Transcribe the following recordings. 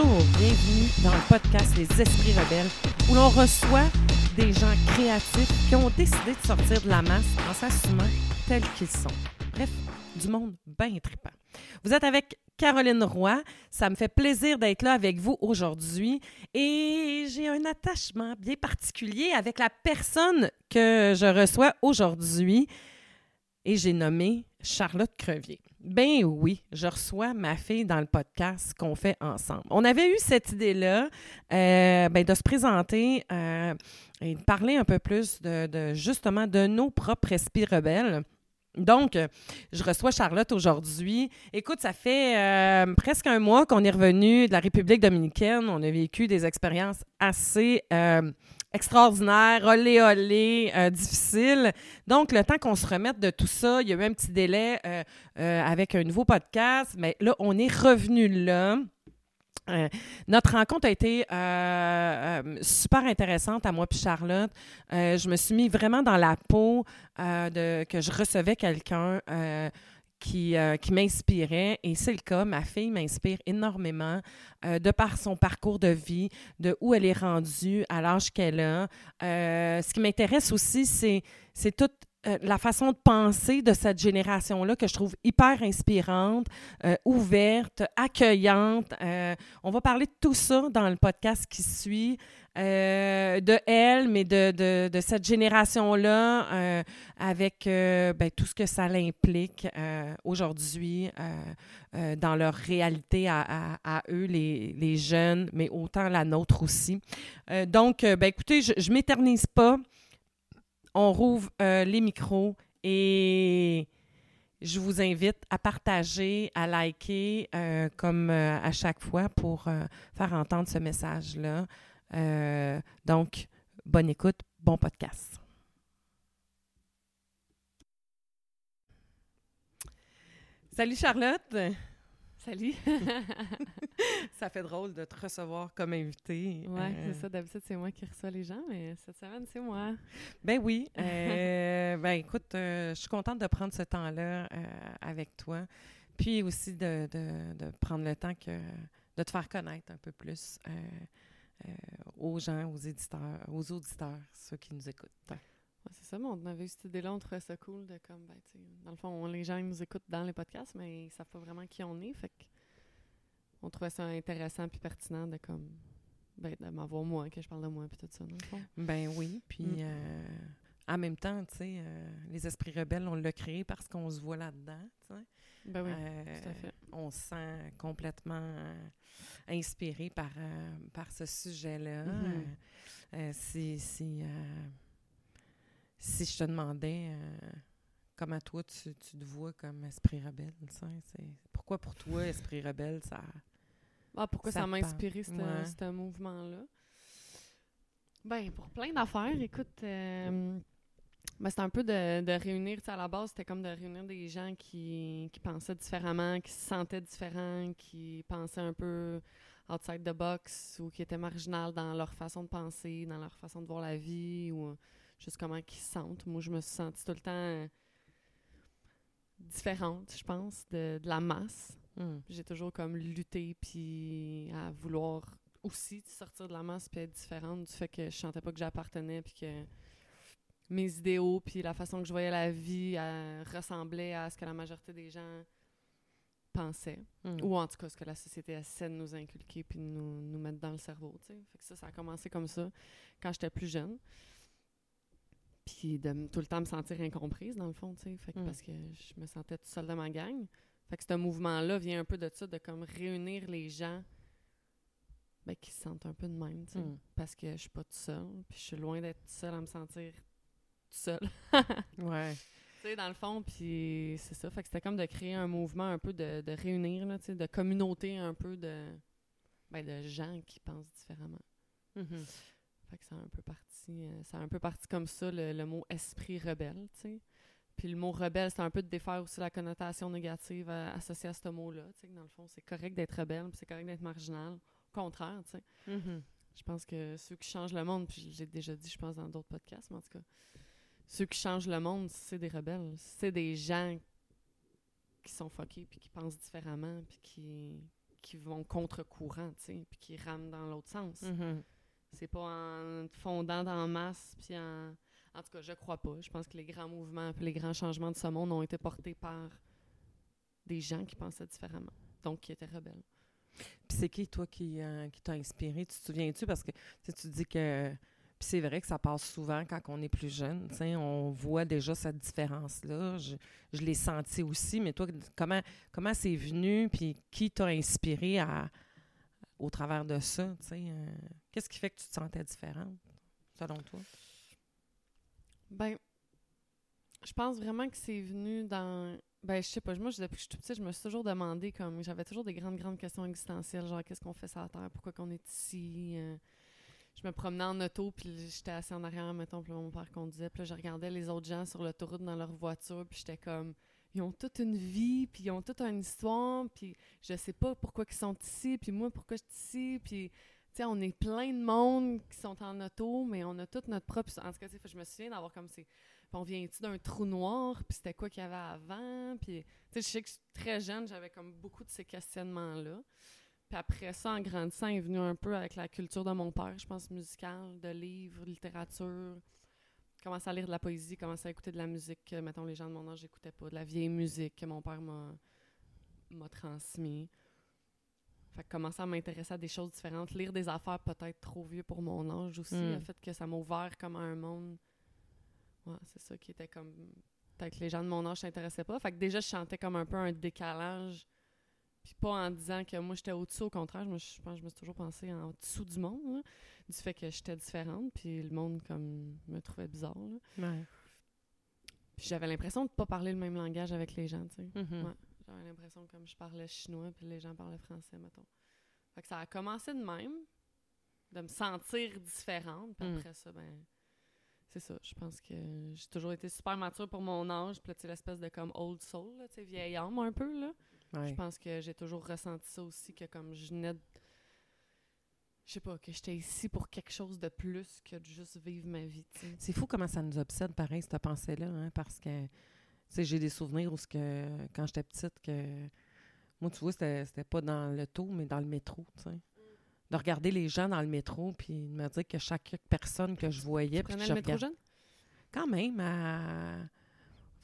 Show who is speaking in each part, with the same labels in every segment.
Speaker 1: Bonjour, bienvenue dans le podcast Les Esprits Rebelles, où l'on reçoit des gens créatifs qui ont décidé de sortir de la masse en s'assumant tels qu'ils sont. Bref, du monde bien trippant. Vous êtes avec Caroline Roy. Ça me fait plaisir d'être là avec vous aujourd'hui et j'ai un attachement bien particulier avec la personne que je reçois aujourd'hui et j'ai nommé Charlotte Crevier. Ben oui, je reçois ma fille dans le podcast qu'on fait ensemble. On avait eu cette idée-là euh, ben, de se présenter euh, et de parler un peu plus de, justement de nos propres esprits rebelles. Donc, je reçois Charlotte aujourd'hui. Écoute, ça fait euh, presque un mois qu'on est revenu de la République dominicaine. On a vécu des expériences assez extraordinaires, olé olé, euh, difficiles. Donc, le temps qu'on se remette de tout ça, il y a eu un petit délai euh, euh, avec un nouveau podcast, mais là, on est revenu là. Notre rencontre a été super intéressante à moi puis Charlotte. Je me suis mis vraiment dans la peau de que je recevais quelqu'un qui, euh, m'inspirait et c'est le cas. Ma fille m'inspire énormément euh, de par son parcours de vie, de où elle est rendue, à l'âge qu'elle a. Euh, ce qui m'intéresse aussi, c'est toute euh, la façon de penser de cette génération-là que je trouve hyper inspirante, ouverte, accueillante. On va parler de tout ça dans le podcast qui suit, euh, de elle, mais de, cette génération-là, euh, avec euh, ben, tout ce que ça l'implique aujourd'hui dans leur réalité à, eux, les, jeunes, mais autant la nôtre aussi. Donc, ben, écoutez, je ne m'éternise pas on rouvre les micros et je vous invite à partager, à liker, comme à chaque fois, pour faire entendre ce message-là. Euh, donc, bonne écoute, bon podcast. Salut Charlotte!
Speaker 2: Salut!
Speaker 1: ça fait drôle de te recevoir comme invité.
Speaker 2: Oui,
Speaker 1: Euh,
Speaker 2: c'est ça. D'habitude, c'est moi qui reçois les gens, mais cette semaine, c'est moi.
Speaker 1: Ben oui. Euh, ben écoute, euh, je suis contente de prendre ce temps-là euh, avec toi. Puis aussi de, de- de prendre le temps que, de te faire connaître un peu plus aux gens, aux éditeurs, aux auditeurs, ceux qui nous écoutent.
Speaker 2: Ouais, c'est ça, mais on avait eu cette idée-là, on trouvait ça cool de comme, ben, tu sais, dans le fond, on- les gens ils nous écoutent dans les podcasts, mais ils savent pas vraiment qui on est, fait que on trouvait ça intéressant puis pertinent de comme, ben, de m'avoir moi, que je parle de moi puis tout ça, dans le fond.
Speaker 1: Ben oui. Puis
Speaker 2: Mm.
Speaker 1: euh, en même temps, tu sais, euh, les esprits rebelles, on l'a créé parce qu'on se voit là-dedans. tu sais.
Speaker 2: Ben oui,
Speaker 1: Euh,
Speaker 2: tout à fait.
Speaker 1: On se sent complètement euh, inspiré par, euh, par ce sujet-là. Euh, si, si, si je te demandais comment toi tu, tu te vois comme esprit rebelle, c'est pourquoi pour toi esprit rebelle ça
Speaker 2: Ah, pourquoi
Speaker 1: ça
Speaker 2: ça, m'a inspiré, ce
Speaker 1: Ouais.
Speaker 2: ce mouvement-là? Ben, pour plein d'affaires, écoute, euh, ben, c'était un peu de, de réunir, à la base, c'était comme de réunir des gens qui, qui pensaient différemment, qui se sentaient différents, qui pensaient un peu outside the box ou qui étaient marginales dans leur façon de penser, dans leur façon de voir la vie ou juste comment ils se sentent. Moi, je me suis sentie tout le temps différente, je pense, de, de la masse.
Speaker 1: Hmm.
Speaker 2: J'ai toujours comme lutté puis à vouloir aussi sortir de la masse puis être différente du fait que je sentais pas que j'appartenais puis que mes idéaux puis la façon que je voyais la vie elle ressemblait à ce que la majorité des gens pensaient
Speaker 1: Hmm.
Speaker 2: ou en tout cas ce que la société essaie de nous inculquer puis de nous, nous mettre dans le cerveau. Fait que ça ça a commencé comme ça quand j'étais plus jeune. Puis de tout le temps me sentir incomprise dans le fond, fait que
Speaker 1: Mm.
Speaker 2: parce que je me sentais toute seule de ma gang. Fait que ce mouvement-là vient un peu de ça, de comme réunir les gens ben, qui se sentent un peu de même.
Speaker 1: Mm.
Speaker 2: Parce que je suis pas toute seule, puis je suis loin d'être seule à me sentir toute seule.
Speaker 1: Ouais.
Speaker 2: Tu sais, dans le fond, puis c'est ça. Fait que c'était comme de créer un mouvement un peu de, de réunir, là, de communauté un peu de, ben, de gens qui pensent différemment.
Speaker 1: Mhm.
Speaker 2: Fait que ça a un peu parti, euh, ça a un peu parti comme ça, le, le mot esprit rebelle, tu sais. Puis le mot rebelle, c'est un peu de défaire aussi la connotation négative euh, associée à ce mot-là, tu sais, que dans le fond, c'est correct d'être rebelle, puis c'est correct d'être marginal. Au contraire, tu sais.
Speaker 1: Mhm.
Speaker 2: Je pense que ceux qui changent le monde, puis j'ai déjà dit, je pense, dans d'autres podcasts, mais en tout cas, ceux qui changent le monde, c'est des rebelles. C'est des gens qui sont fuckés, puis qui pensent différemment, puis qui, qui vont contre-courant, tu sais, puis qui rament dans l'autre sens.
Speaker 1: Mhm.
Speaker 2: C'est pas en fondant dans la masse, puis en... En tout cas, je crois pas. Je pense que les grands mouvements puis les grands changements de ce monde ont été portés par des gens qui pensaient différemment, donc qui étaient rebelles.
Speaker 1: Puis c'est qui, toi, qui, euh, qui t'a inspiré? Tu te souviens-tu? Parce que tu dis que. Puis c'est vrai que ça passe souvent quand on est plus jeune. tu sais, On voit déjà cette différence-là. Je, je l'ai senti aussi. Mais toi, comment comment c'est venu? Puis qui t'a inspiré à, au travers de ça? euh, Qu'est-ce qui fait que tu te sentais différente, selon toi?
Speaker 2: Ben, je pense vraiment que c'est venu dans. Ben, je sais pas. Moi, depuis que je suis toute petite, je me suis toujours demandé, comme. J'avais toujours des grandes, grandes questions existentielles, genre, qu'est-ce qu'on fait sur la Terre? Pourquoi qu'on est ici? Euh, je me promenais en auto, puis j'étais assis en arrière, mettons, puis mon père conduisait, puis là, je regardais les autres gens sur l'autoroute dans leur voiture, puis j'étais comme. Ils ont toute une vie, puis ils ont toute une histoire, puis je sais pas pourquoi ils sont ici, puis moi, pourquoi je suis ici, puis. Tu sais, on est plein de monde qui sont en auto, mais on a toute notre propre. En tout cas, je me souviens d'avoir comme ces. Puis on vient-tu d'un trou noir, puis c'était quoi qu'il y avait avant, puis... Je sais que je suis très jeune, j'avais comme beaucoup de ces questionnements-là. Puis après ça, en grandissant, est venu un peu avec la culture de mon père, je pense, musicale, de livres, littérature. Commencer à lire de la poésie, commencer à écouter de la musique que, mettons, les gens de mon âge n'écoutaient pas, de la vieille musique que mon père m'a transmis. Fait que commencer à m'intéresser à des choses différentes, lire des affaires peut-être trop vieux pour mon âge aussi,
Speaker 1: Mm.
Speaker 2: le fait que ça m'a ouvert comme à un monde. Ouais, c'est ça qui était comme. Peut-être que les gens de mon âge s'intéressaient pas. Fait que déjà, je chantais comme un peu un décalage. Puis pas en disant que moi j'étais au-dessus, au contraire, je, me, je pense que je me suis toujours pensé en dessous du monde, là, du fait que j'étais différente, puis le monde comme me trouvait bizarre. là.
Speaker 1: Ouais.
Speaker 2: Puis j'avais l'impression de pas parler le même langage avec les gens, tu sais.
Speaker 1: Mhm.
Speaker 2: Ouais. J'avais l'impression comme je parlais chinois, puis les gens parlaient français, mettons. Fait que ça a commencé de même, de me sentir différente, puis
Speaker 1: Mm.
Speaker 2: après ça, ben, c'est ça. Je pense que j'ai toujours été super mature pour mon âge, puis tu sais, l'espèce de comme old soul, tu sais, vieille âme un peu, là.
Speaker 1: Ouais.
Speaker 2: Je pense que j'ai toujours ressenti ça aussi, que comme je venais de... Je sais pas, que j'étais ici pour quelque chose de plus que de juste vivre ma vie.
Speaker 1: C'est fou comment ça nous obsède, pareil, cette pensée-là, hein, parce que, tu sais, j'ai des souvenirs où, que, quand j'étais petite, que, moi, tu vois, c'était pas dans l'auto, mais dans le métro, tu sais. De regarder les gens dans le métro, puis de me dire que chaque personne que je voyais,
Speaker 2: Tu
Speaker 1: puis que
Speaker 2: prenais
Speaker 1: je
Speaker 2: le métro jeune?
Speaker 1: quand même, à-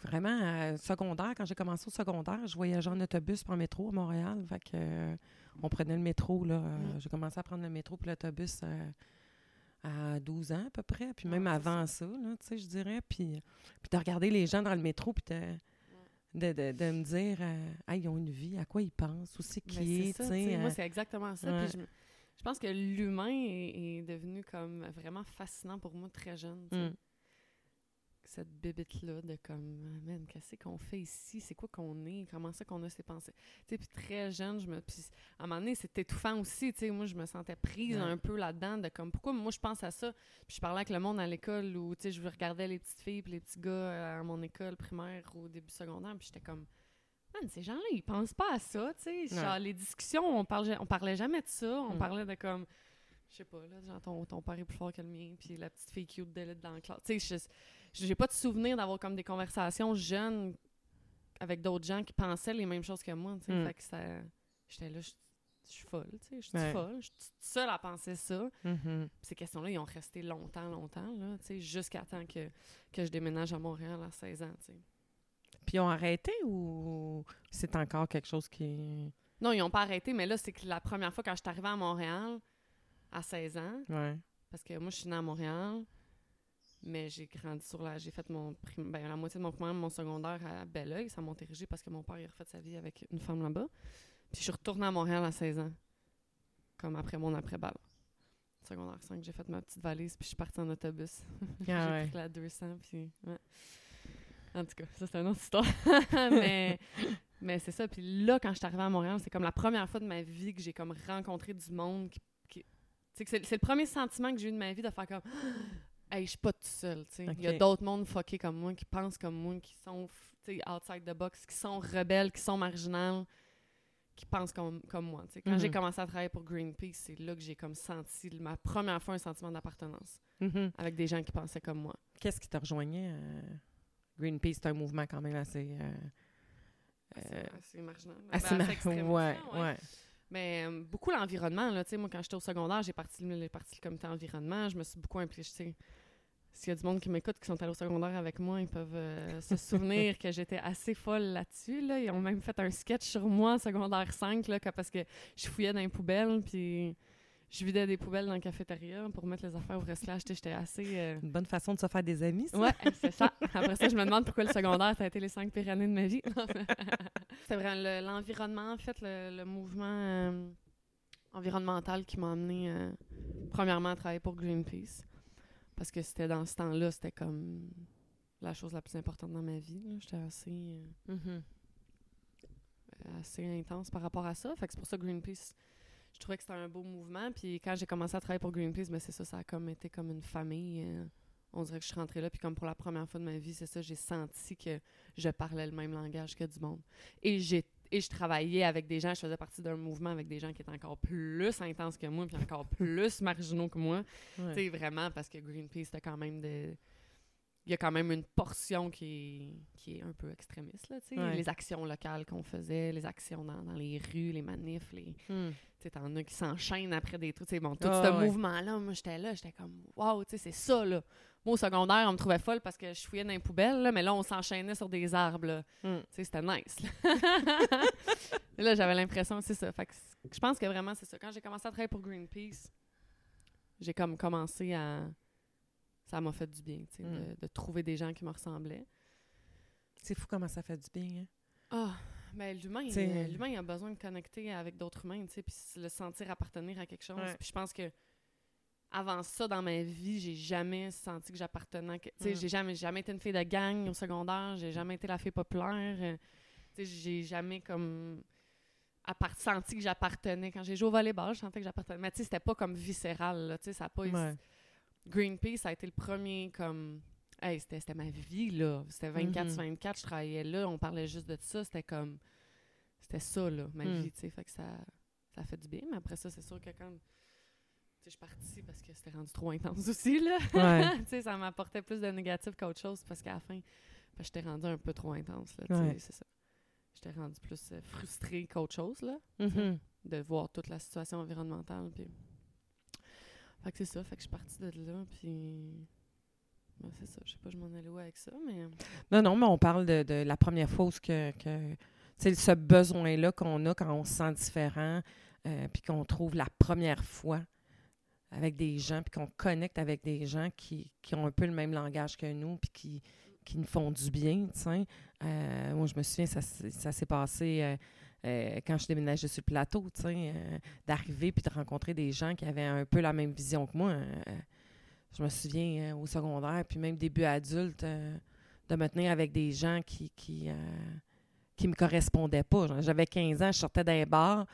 Speaker 1: vraiment, à secondaire, quand j'ai commencé au secondaire, je voyageais en autobus par métro à Montréal. Fait que, euh, on prenait le métro, là. euh,
Speaker 2: Mm.
Speaker 1: J'ai commencé à prendre le métro puis l'autobus euh, à 12 ans à peu près, puis
Speaker 2: Ah,
Speaker 1: même
Speaker 2: c'est
Speaker 1: avant ça, là, tu sais, je dirais. Puis, puis de regarder les gens dans le métro, puis de, de, de, de me dire, euh, ah, ils ont une vie, à quoi ils pensent, où c'est
Speaker 2: Ben,
Speaker 1: qui est, tu sais.
Speaker 2: Moi,
Speaker 1: euh,
Speaker 2: c'est exactement ça.
Speaker 1: ouais.
Speaker 2: Puis je, je pense que l'humain est, est devenu comme vraiment fascinant pour moi très jeune.
Speaker 1: Mm.
Speaker 2: Cette bébite-là de comme, man, qu'est-ce qu'on fait ici? C'est quoi qu'on est? Comment ça qu'on a ces pensées? Tu sais, puis très jeune, je me. Puis à un moment donné, c'est étouffant aussi. Tu sais, moi, je me sentais prise
Speaker 1: Ouais.
Speaker 2: un peu là-dedans de comme, pourquoi moi je pense à ça? Puis je parlais avec le monde à l'école où, tu sais, je regardais les petites filles puis les petits gars euh, à mon école primaire au début secondaire, puis j'étais comme, man, ces gens-là, ils pensent pas à ça, tu sais. Genre, les discussions, on parlait, on parlait jamais de ça. On
Speaker 1: Mm.
Speaker 2: parlait de comme, je sais pas, là, genre, ton, ton père est plus fort que le mien, puis la petite fille cute d'élite dans la classe. Tu sais, j'ai pas de souvenir d'avoir comme des conversations jeunes avec d'autres gens qui pensaient les mêmes choses que moi, tu sais.
Speaker 1: Mm.
Speaker 2: Fait que ça. J'étais là, je suis folle, tu sais. Je suis
Speaker 1: Ouais.
Speaker 2: folle. Je suis seule à penser ça.
Speaker 1: mhm.
Speaker 2: Puis ces questions-là, ils ont resté longtemps, longtemps, là, tu sais, jusqu'à temps que, que je déménage à Montréal à 16 ans, tu sais.
Speaker 1: Puis ils ont arrêté ou c'est encore quelque chose qui.
Speaker 2: Non, ils ont pas arrêté, mais là, c'est que la première fois quand je suis arrivée à Montréal, à 16 ans,
Speaker 1: Ouais.
Speaker 2: parce que moi, je suis née à Montréal, mais j'ai grandi sur la... J'ai fait mon prim- ben, la moitié de mon primaire, mon secondaire à Belleuil, ça Montérégie, parce que mon père, il a refait sa vie avec une femme là-bas. Puis je suis retournée à Montréal à 16 ans, comme après mon après-balle. Secondaire 5, j'ai fait ma petite valise, puis je suis partie en autobus.
Speaker 1: Ah
Speaker 2: j'ai
Speaker 1: ouais.
Speaker 2: pris la 200, puis... ouais. En tout cas, ça, c'est une autre histoire. mais mais c'est ça. Puis là, quand je suis arrivée à Montréal, c'est comme la première fois de ma vie que j'ai comme rencontré du monde qui... qui- tu sais, que c'est c'est le premier sentiment que j'ai eu de ma vie de faire comme... Hey, je suis pas toute seule, tu sais. Il y a d'autres mondes fuckés comme moi, qui pensent comme moi, qui sont, outside the box, qui sont rebelles, qui sont marginales, qui pensent comme, comme moi. Quand j'ai
Speaker 1: Mhm.
Speaker 2: commencé à travailler pour Greenpeace, c'est là que j'ai comme senti, ma première fois, un sentiment d'appartenance
Speaker 1: Mhm.
Speaker 2: avec des gens qui pensaient comme moi.
Speaker 1: Qu'est-ce qui te rejoignait? euh, Greenpeace, c'est un mouvement quand même assez. euh,
Speaker 2: Assez,
Speaker 1: euh,
Speaker 2: assez marginal.
Speaker 1: assez
Speaker 2: Ben,
Speaker 1: mar-
Speaker 2: extrémiste,
Speaker 1: ouais, ouais.
Speaker 2: Mais euh, beaucoup l'environnement, là. Tu sais, moi, quand j'étais au secondaire, j'ai parti, parti le comité environnement. Je me suis beaucoup impliquée. S'il y a du monde qui m'écoute, qui sont allés au secondaire avec moi, ils peuvent euh, se souvenir que j'étais assez folle là-dessus. Là. Ils ont même fait un sketch sur moi en secondaire 5, là, que- parce que je fouillais dans les poubelles, puis je vidais des poubelles dans la cafétéria pour mettre les affaires au recyclage. J'étais assez... euh,
Speaker 1: Une bonne façon de se faire des amis, ça.
Speaker 2: Ouais, c'est ça. Après ça, je me demande pourquoi le secondaire, ça a été les cinq pires années de ma vie. c'est vraiment le- l'environnement, en fait, le, le mouvement euh, environnemental qui m'a amené, euh, premièrement, à travailler pour Greenpeace. Parce que c'était dans ce temps-là, c'était comme la chose la plus importante dans ma vie. J'étais assez, euh,
Speaker 1: Mhm.
Speaker 2: assez intense par rapport à ça. Fait que c'est pour ça que Greenpeace, je trouvais que c'était un beau mouvement. Puis quand j'ai commencé à travailler pour Greenpeace, ben c'est ça, ça a comme été comme une famille. euh, on dirait que je suis rentrée là, puis comme pour la première fois de ma vie, c'est ça, j'ai senti que je parlais le même langage que du monde. Et j'ai et je travaillais avec des gens, je faisais partie d'un mouvement avec des gens qui étaient encore plus intenses que moi, puis encore plus marginaux que moi.
Speaker 1: Ouais.
Speaker 2: Tu sais, vraiment, parce que Greenpeace, c'était quand même de. Il y a quand même une portion qui est, qui est un peu extrémiste, là, tu sais.
Speaker 1: Ouais.
Speaker 2: Les actions locales qu'on faisait, les actions dans, dans les rues, les manifs, les. Tu sais, t'en as qui s'enchaînent après des trucs. Tu sais, bon, tout
Speaker 1: Ah,
Speaker 2: ce
Speaker 1: ouais.
Speaker 2: mouvement-là, moi, j'étais là, j'étais comme, waouh, tu sais, c'est ça, là. Moi, au secondaire, on me trouvait folle parce que je fouillais dans les poubelles, là, mais là, on s'enchaînait sur des arbres, sais, c'était nice, là. J'avais l'impression, c'est ça. Fait que c- je pense que vraiment, c'est ça. Quand j'ai commencé à travailler pour Greenpeace, j'ai comme commencé à. Ça m'a fait du bien, tu sais,
Speaker 1: Mm.
Speaker 2: de, de trouver des gens qui me ressemblaient.
Speaker 1: C'est fou comment ça fait du bien. hein.
Speaker 2: Ah, ben l'humain, euh, l'humain il a besoin de connecter avec d'autres humains, tu sais, puis se le sentir appartenir à quelque chose.
Speaker 1: Ouais.
Speaker 2: Puis je pense que avant ça dans ma vie, j'ai jamais senti que j'appartenais. Tu sais,
Speaker 1: Mm.
Speaker 2: j'ai jamais, jamais été une fille de gang au secondaire, j'ai jamais été la fille populaire. euh, tu sais, j'ai jamais comme senti que j'appartenais. Quand j'ai joué au volleyball, je sentais que j'appartenais. Mais tu sais, c'était pas comme viscéral, tu sais, ça a pas
Speaker 1: Ouais.
Speaker 2: Greenpeace ça a été le premier comme hey, c'était ma vie là, c'était 24
Speaker 1: Mhm.
Speaker 2: 24, je travaillais là, on parlait juste de ça, c'était comme c'était ça là, ma
Speaker 1: Mm.
Speaker 2: vie, tu sais, fait que ça ça fait du bien, mais après ça c'est sûr que quand je suis partie parce que c'était rendu trop intense aussi là.
Speaker 1: Ouais.
Speaker 2: tu sais ça m'apportait plus de négatif qu'autre chose parce qu'à la fin ben, j'étais rendue un peu trop intense là,
Speaker 1: Ouais.
Speaker 2: c'est ça. J'étais rendue plus euh, frustrée qu'autre chose là
Speaker 1: Mhm.
Speaker 2: de voir toute la situation environnementale. Puis... Fait que c'est ça, fait que je suis partie de là, puis... ben, c'est ça, je sais pas, je m'en allais où avec ça, mais...
Speaker 1: Non, non, mais on parle de, de la première fois que, que c'est ce besoin-là qu'on a quand on se sent différent, euh, puis qu'on trouve la première fois avec des gens, puis qu'on connecte avec des gens qui, qui ont un peu le même langage que nous, puis qui, qui nous font du bien, tu. Euh, moi, je me souviens, ça, ça s'est passé euh, euh, quand je déménageais sur le plateau, tu d'arriver puis de rencontrer des gens qui avaient un peu la même vision que moi. je me souviens au secondaire, puis même début adulte, de me tenir avec des gens qui qui, qui me correspondaient pas. J'avais 15 ans, je sortais d'un bar.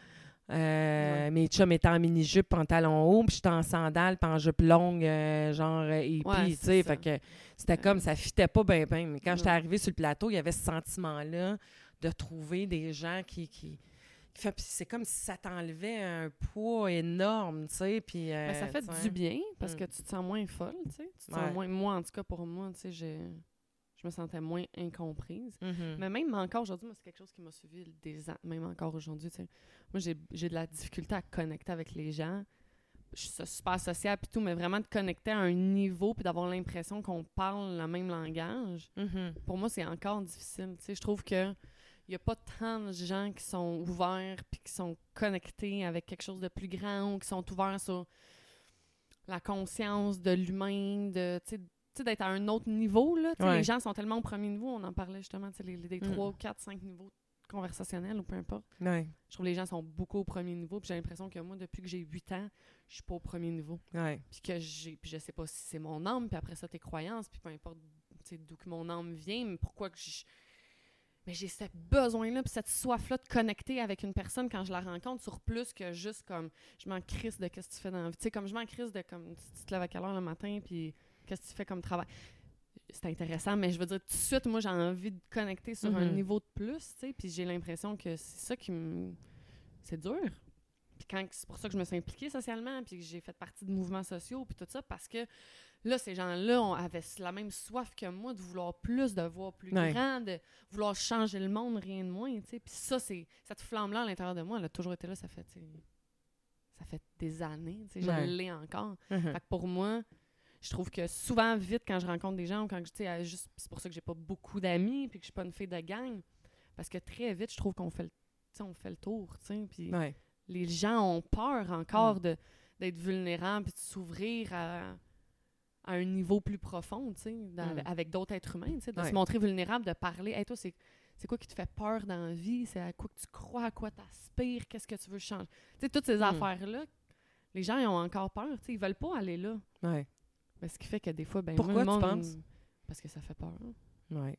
Speaker 1: Euh,
Speaker 2: Ouais.
Speaker 1: Mes chums étaient en mini-jupe, pantalon haut, puis j'étais en sandales, puis en jupe longue, euh, genre euh, hippie,
Speaker 2: Ouais,
Speaker 1: tu sais. Fait que c'était comme, ça fitait pas bien, bien. Mais quand j'étais arrivée sur le plateau, il y avait ce sentiment-là de trouver des gens qui... qui c'est comme si ça t'enlevait un poids énorme, tu sais, puis...
Speaker 2: Ben, ça
Speaker 1: euh,
Speaker 2: fait du bien, parce
Speaker 1: Mm.
Speaker 2: que tu te sens moins folle, tu sais. Tu te sens moins... Moi, en tout cas, pour moi, tu sais, je... je me sentais moins incomprise.
Speaker 1: Mhm.
Speaker 2: Mais même encore aujourd'hui, moi, c'est quelque chose qui m'a suivi des ans, même encore aujourd'hui. Moi, j'ai de la difficulté à connecter avec les gens. Je suis super sociable et tout, mais vraiment de connecter à un niveau puis d'avoir l'impression qu'on parle le même langage,
Speaker 1: Mhm.
Speaker 2: pour moi, c'est encore difficile. Tu sais, je trouve que il n'y a pas tant de gens qui sont ouverts puis qui sont connectés avec quelque chose de plus grand ou qui sont ouverts sur la conscience de l'humain, de d'être à un autre niveau. Là.
Speaker 1: Ouais.
Speaker 2: Les gens sont tellement au premier niveau, on en parlait justement, les, les, des
Speaker 1: Mm.
Speaker 2: 3, 4, 5 niveaux conversationnels ou peu importe.
Speaker 1: Ouais,
Speaker 2: Je trouve que les gens sont beaucoup au premier niveau. Puis j'ai l'impression que moi, depuis que j'ai 8 ans, je suis pas au premier niveau
Speaker 1: ouais.
Speaker 2: puis que j'ai puis je sais pas si c'est mon âme puis après ça tes croyances puis peu importe d'où que mon âme vient mais pourquoi que je mais j'ai ce besoin là puis cette soif là de connecter avec une personne quand je la rencontre sur plus que juste comme je m'en crisse de qu'est-ce que tu fais dans la vie tu sais comme je m'en crisse de comme tu te lèves à quelle heure le matin puis qu'est-ce que tu fais comme travail? C'est intéressant mais je veux dire tout de suite moi j'ai envie de connecter sur un
Speaker 1: Mhm.
Speaker 2: niveau de plus tu sais puis j'ai l'impression que c'est ça qui me c'est dur puis quand c'est pour ça que je me suis impliquée socialement, puis que j'ai fait partie de mouvements sociaux, puis tout ça, parce que là, ces gens-là avaient la même soif que moi de vouloir plus, de voir plus
Speaker 1: Ouais.
Speaker 2: grand, de vouloir changer le monde, rien de moins, tu sais. Puis ça, c'est cette flamme-là à l'intérieur de moi, elle a toujours été là, ça fait, ça fait des années, tu sais,
Speaker 1: Ouais.
Speaker 2: je l'ai encore.
Speaker 1: Mhm.
Speaker 2: Fait que pour moi, je trouve que souvent, vite, quand je rencontre des gens, ou quand je, juste, c'est pour ça que j'ai pas beaucoup d'amis, puis que je suis pas une fille de gang, parce que très vite, je trouve qu'on fait le, on fait le tour, puis
Speaker 1: Ouais.
Speaker 2: les gens ont peur encore
Speaker 1: Mm.
Speaker 2: de d'être vulnérables puis de s'ouvrir à, à un niveau plus profond, dans-
Speaker 1: Mm.
Speaker 2: avec d'autres êtres humains, de
Speaker 1: Ouais.
Speaker 2: se montrer vulnérable, de parler. Hey, toi, c'est c'est quoi qui te fait peur dans la vie? C'est à quoi que tu crois, à quoi tu aspires, qu'est-ce que tu veux changer? Tu sais, toutes ces
Speaker 1: Mm.
Speaker 2: affaires-là, les gens ils ont encore peur, tu sais, ils veulent pas aller là.
Speaker 1: Ouais.
Speaker 2: Mais ce qui fait que des fois, ben,
Speaker 1: Pourquoi
Speaker 2: moi, le
Speaker 1: tu
Speaker 2: monde-
Speaker 1: penses?
Speaker 2: Parce que ça fait peur.
Speaker 1: Ouais.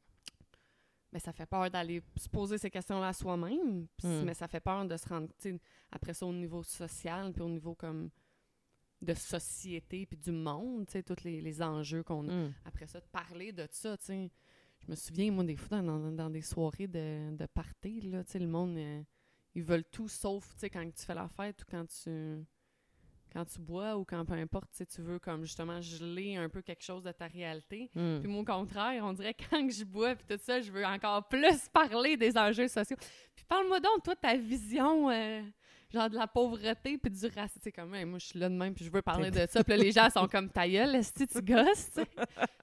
Speaker 2: Mais ça fait peur d'aller se poser ces questions-là à soi-même. Puis-
Speaker 1: Mm.
Speaker 2: Mais ça fait peur de se rendre, tu après ça, au niveau social, puis au niveau comme de société, puis du monde, tu sais, tous les, les enjeux qu'on a.
Speaker 1: Mm.
Speaker 2: Après ça, de parler de ça, tu sais. Je me souviens, moi, des fois, dans, dans- dans des soirées de, de party, là, tu sais, le monde, euh, ils veulent tout sauf, tu sais, quand tu fais la fête ou quand tu quand tu bois ou quand peu importe, tu sais, tu veux comme justement geler un peu quelque chose de ta réalité.
Speaker 1: Mm.
Speaker 2: Puis moi, au contraire, on dirait que quand je bois puis tout ça, je veux encore plus parler des enjeux sociaux. Puis parle-moi donc, toi, ta vision, euh, genre de la pauvreté puis du racisme. Sais, comme, hey, moi, je suis là de même puis je veux parler de ça. Puis là, les gens sont comme, ta gueule, est tu gosses, tu sais.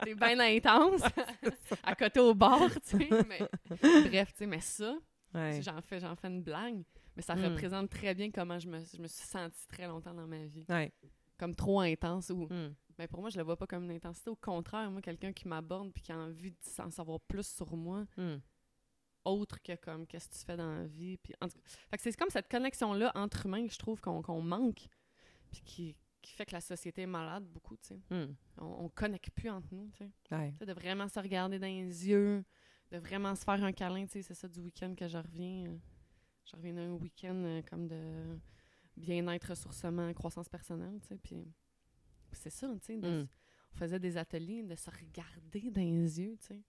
Speaker 2: T'es bien intense. à côté au bar, tu sais. Mais, bref, tu sais, mais ça,
Speaker 1: Ouais.
Speaker 2: j'en fais, j'en fais une blague. Mais ça
Speaker 1: Mm.
Speaker 2: représente très bien comment je me, je me suis sentie très longtemps dans ma vie.
Speaker 1: Ouais.
Speaker 2: Comme trop intense ou
Speaker 1: Mm.
Speaker 2: ben pour moi, je le vois pas comme une intensité. Au contraire, moi, quelqu'un qui m'aborde puis qui a envie de s'en savoir plus sur moi,
Speaker 1: Mm.
Speaker 2: autre que comme qu'est-ce que tu fais dans la vie. Puis, en tout cas, c'est comme cette connexion-là entre humains que je trouve qu'on qu'on manque, puis qui, qui fait que la société est malade beaucoup, tu sais.
Speaker 1: Mm.
Speaker 2: On, on connecte plus entre nous, tu sais.
Speaker 1: Ouais.
Speaker 2: Tu sais, De vraiment se regarder dans les yeux, de vraiment se faire un câlin, tu sais. C'est ça du week-end que je reviens. Je reviens d'un week-end euh, comme de bien-être, ressourcement, croissance personnelle, tu sais. Puis c'est ça, tu sais.
Speaker 1: Mm.
Speaker 2: On faisait des ateliers de se regarder dans les yeux, tu sais.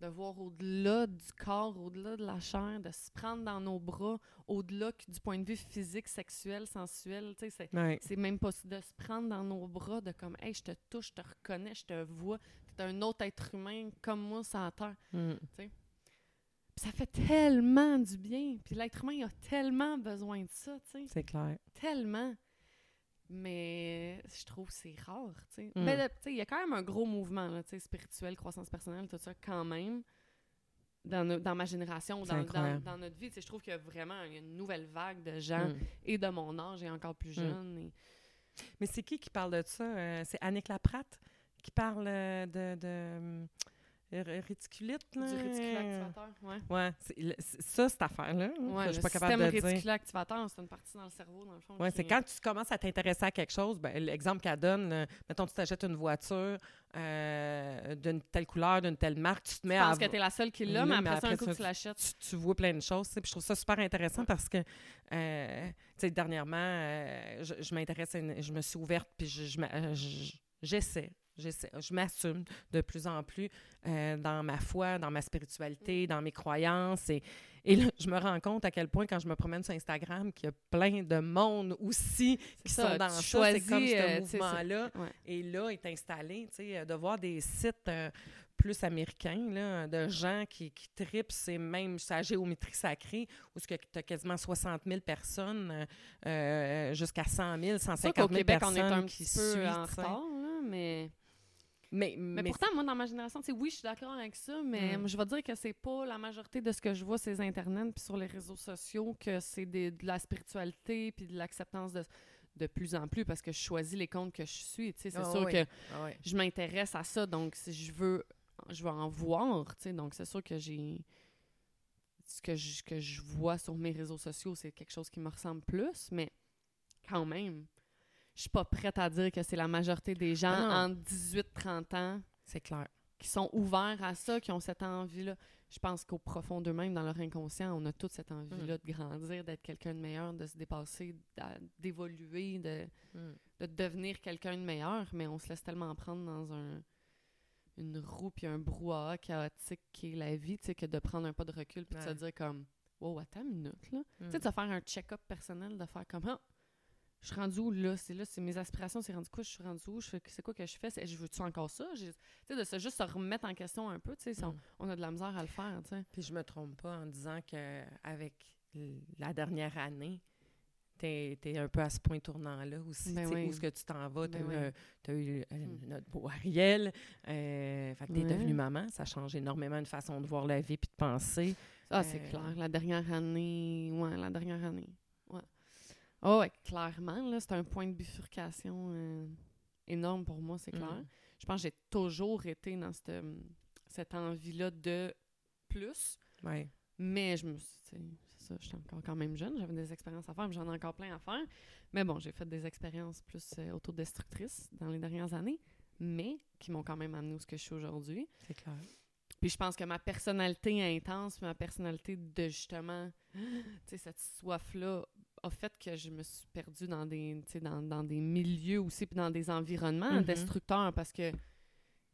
Speaker 2: De voir au-delà du corps, au-delà de la chair, de se prendre dans nos bras, au-delà du point de vue physique, sexuel, sensuel, tu sais. c'est-
Speaker 1: Ouais.
Speaker 2: même pas de se prendre dans nos bras, de comme, hey, je te touche, je te reconnais, je te vois, t'es un autre être humain comme moi sur la terre.
Speaker 1: Mm.
Speaker 2: Puis ça fait tellement du bien. Puis l'être humain a tellement besoin de ça, tu sais.
Speaker 1: C'est clair.
Speaker 2: Tellement. Mais je trouve que c'est rare, tu sais.
Speaker 1: Mm.
Speaker 2: Mais tu sais, il y a quand même un gros mouvement, là, tu sais, spirituel, croissance personnelle, tout ça, quand même. Dans, no- dans ma génération, dans, dans, notre vie, tu sais, je trouve qu'il y a vraiment il une nouvelle vague de gens,
Speaker 1: Mm.
Speaker 2: et de mon âge, et encore plus
Speaker 1: Mm.
Speaker 2: jeunes. et-
Speaker 1: Mais c'est qui qui parle de ça? Euh, c'est Annick Laprate qui parle euh, de, de réticulite, là?
Speaker 2: Du réticule activateur, ouais.
Speaker 1: Ouais, c'est- le- c'est- ça, cette affaire-là, hein,
Speaker 2: Ouais,
Speaker 1: je
Speaker 2: le
Speaker 1: suis pas
Speaker 2: système
Speaker 1: capable de dire.
Speaker 2: réticule activateur, c'est une partie dans le cerveau, dans le fond.
Speaker 1: Ouais,
Speaker 2: qui-
Speaker 1: c'est quand tu commences à t'intéresser à quelque chose, ben, l'exemple qu'elle donne, mettons, tu t'achètes une voiture euh, d'une telle couleur, d'une telle marque, tu te mets
Speaker 2: Je
Speaker 1: à...
Speaker 2: pense que t'es la seule qui l'a,
Speaker 1: Oui,
Speaker 2: mais
Speaker 1: mais
Speaker 2: après ça, un coup,
Speaker 1: ça,
Speaker 2: tu l'achètes.
Speaker 1: tu, tu vois plein de choses. Puis je trouve ça super intéressant
Speaker 2: Ouais.
Speaker 1: parce que, euh, tu sais, dernièrement, euh, je, je m'intéresse, je me suis ouverte, puis je, je euh, je- j'essaie, je m'assume de plus en plus euh, dans ma foi, dans ma spiritualité, dans mes croyances. Et, et là, je me rends compte à quel point, quand je me promène sur Instagram, qu'il y a plein de monde aussi qui
Speaker 2: ça,
Speaker 1: sont dans ça. C'est comme
Speaker 2: euh,
Speaker 1: ce
Speaker 2: ça-
Speaker 1: mouvement-là.
Speaker 2: Ouais.
Speaker 1: Et là, est installé, tu sais, euh, de voir des sites euh, plus américains, là, de gens qui, qui tripent, c'est même sa géométrie sacrée, où tu as quasiment 60 000 personnes, euh, euh, jusqu'à 100 000,
Speaker 2: C'est sûr
Speaker 1: 150
Speaker 2: qu'au
Speaker 1: 000
Speaker 2: Québec, on
Speaker 1: personnes
Speaker 2: est un
Speaker 1: qui
Speaker 2: petit peu
Speaker 1: suivent,
Speaker 2: en
Speaker 1: tu sais.
Speaker 2: retard, là, mais...
Speaker 1: Mais,
Speaker 2: Mais,
Speaker 1: mais
Speaker 2: pourtant, moi, dans ma génération, oui, je suis d'accord avec ça, mais
Speaker 1: Mm.
Speaker 2: je vais dire que c'est pas la majorité de ce que je vois sur les Internet puis sur les réseaux sociaux, que c'est de la spiritualité puis de l'acceptance de, de plus en plus parce que je choisis les comptes que je suis. C'est
Speaker 1: Ah
Speaker 2: sûr
Speaker 1: oui.
Speaker 2: que
Speaker 1: Ah
Speaker 2: je m'intéresse à ça, donc si je veux, je veux en voir, donc c'est sûr que j'ai ce que je, que je vois sur mes réseaux sociaux, c'est quelque chose qui me ressemble plus, mais quand même, je suis pas prête à dire que c'est la majorité des gens
Speaker 1: Ah
Speaker 2: entre 18-30 ans
Speaker 1: c'est clair.
Speaker 2: qui sont ouverts à ça, qui ont cette envie-là. Je pense qu'au profond d'eux-mêmes, dans leur inconscient, on a toute cette envie-là de grandir, d'être quelqu'un de meilleur, de se dépasser, d'évoluer, de,
Speaker 1: Mm.
Speaker 2: de devenir quelqu'un de meilleur, mais on se laisse tellement prendre dans un une roue puis un brouhaha chaotique qui est la vie, tu sais, que de prendre un pas de recul puis de se dire comme « Wow, attends une minute, là.
Speaker 1: Mm.
Speaker 2: Tu sais, de se faire un check-up personnel, de faire comme « Ah, je suis rendue où là? C'est là, c'est mes aspirations, c'est rendu quoi? Je suis rendue où? Je fais, c'est quoi que je fais? C'est, je veux-tu encore ça? Tu sais, de se juste se remettre en question un peu, tu sais, on,
Speaker 1: Mm.
Speaker 2: on a de la misère à le faire, tu sais.
Speaker 1: Puis je me trompe pas en disant que avec la dernière année, t'es es un peu à ce point tournant-là aussi.
Speaker 2: Ben oui.
Speaker 1: Où est-ce que tu t'en vas?
Speaker 2: Ben
Speaker 1: T'as eu,
Speaker 2: oui.
Speaker 1: euh, t'as eu euh,
Speaker 2: Mm.
Speaker 1: notre beau Ariel. Euh, fait que t'es devenue maman. Ça change énormément de façon de voir la vie puis de penser.
Speaker 2: Ah, c'est
Speaker 1: Euh,
Speaker 2: clair. La dernière année, ouais, la dernière année. Oh, ouais, clairement, là, c'est un point de bifurcation euh, énorme pour moi, c'est clair.
Speaker 1: Mhm.
Speaker 2: Je pense que j'ai toujours été dans cette, euh, cette envie-là de plus,
Speaker 1: Ouais.
Speaker 2: mais je me suis, c'est ça, j'étais encore quand même jeune, j'avais des expériences à faire, mais j'en ai encore plein à faire. Mais bon, j'ai fait des expériences plus euh, autodestructrices dans les dernières années, mais qui m'ont quand même amené où ce que je suis aujourd'hui.
Speaker 1: C'est clair.
Speaker 2: Puis je pense que ma personnalité intense, ma personnalité de justement, tu sais, cette soif-là a fait que je me suis perdue dans des, dans, dans des milieux aussi, puis dans des environnements
Speaker 1: Mhm.
Speaker 2: destructeurs parce que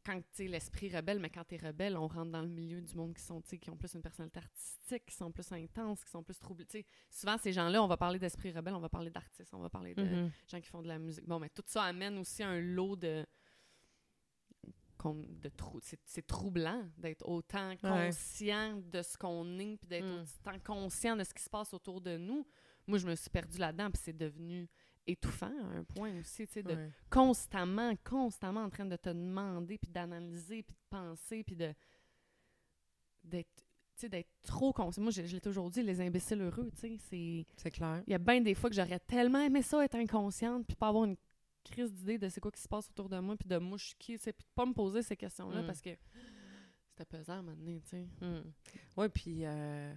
Speaker 2: quand tu l'esprit rebelle, mais quand tu es rebelle, on rentre dans le milieu du monde qui sont, qui ont plus une personnalité artistique, qui sont plus intenses, qui sont plus troublés. Souvent, ces gens-là, on va parler d'esprit rebelle, on va parler d'artistes, on va parler de
Speaker 1: Mhm.
Speaker 2: gens qui font de la musique. Bon, mais tout ça amène aussi un lot de. de trou- c'est, c'est troublant d'être autant conscient de ce qu'on est, puis d'être
Speaker 1: Mm.
Speaker 2: autant conscient de ce qui se passe autour de nous. Moi, je me suis perdue là-dedans, puis c'est devenu étouffant à un point aussi, tu sais, de
Speaker 1: Ouais.
Speaker 2: constamment, constamment en train de te demander, puis d'analyser, puis de penser, puis de d'être tu sais, d'être trop conscient. Moi, je, je l'ai toujours dit, les imbéciles heureux, tu sais, c'est...
Speaker 1: C'est clair.
Speaker 2: Il y a bien des fois que j'aurais tellement aimé ça, être inconsciente, puis pas avoir une crise d'idée de c'est quoi qui se passe autour de moi, puis de moi, je suis qui, tu sais, puis de pas me poser ces questions-là,
Speaker 1: Mm.
Speaker 2: parce que c'était pesant maintenant, tu sais.
Speaker 1: Oui, puis, euh,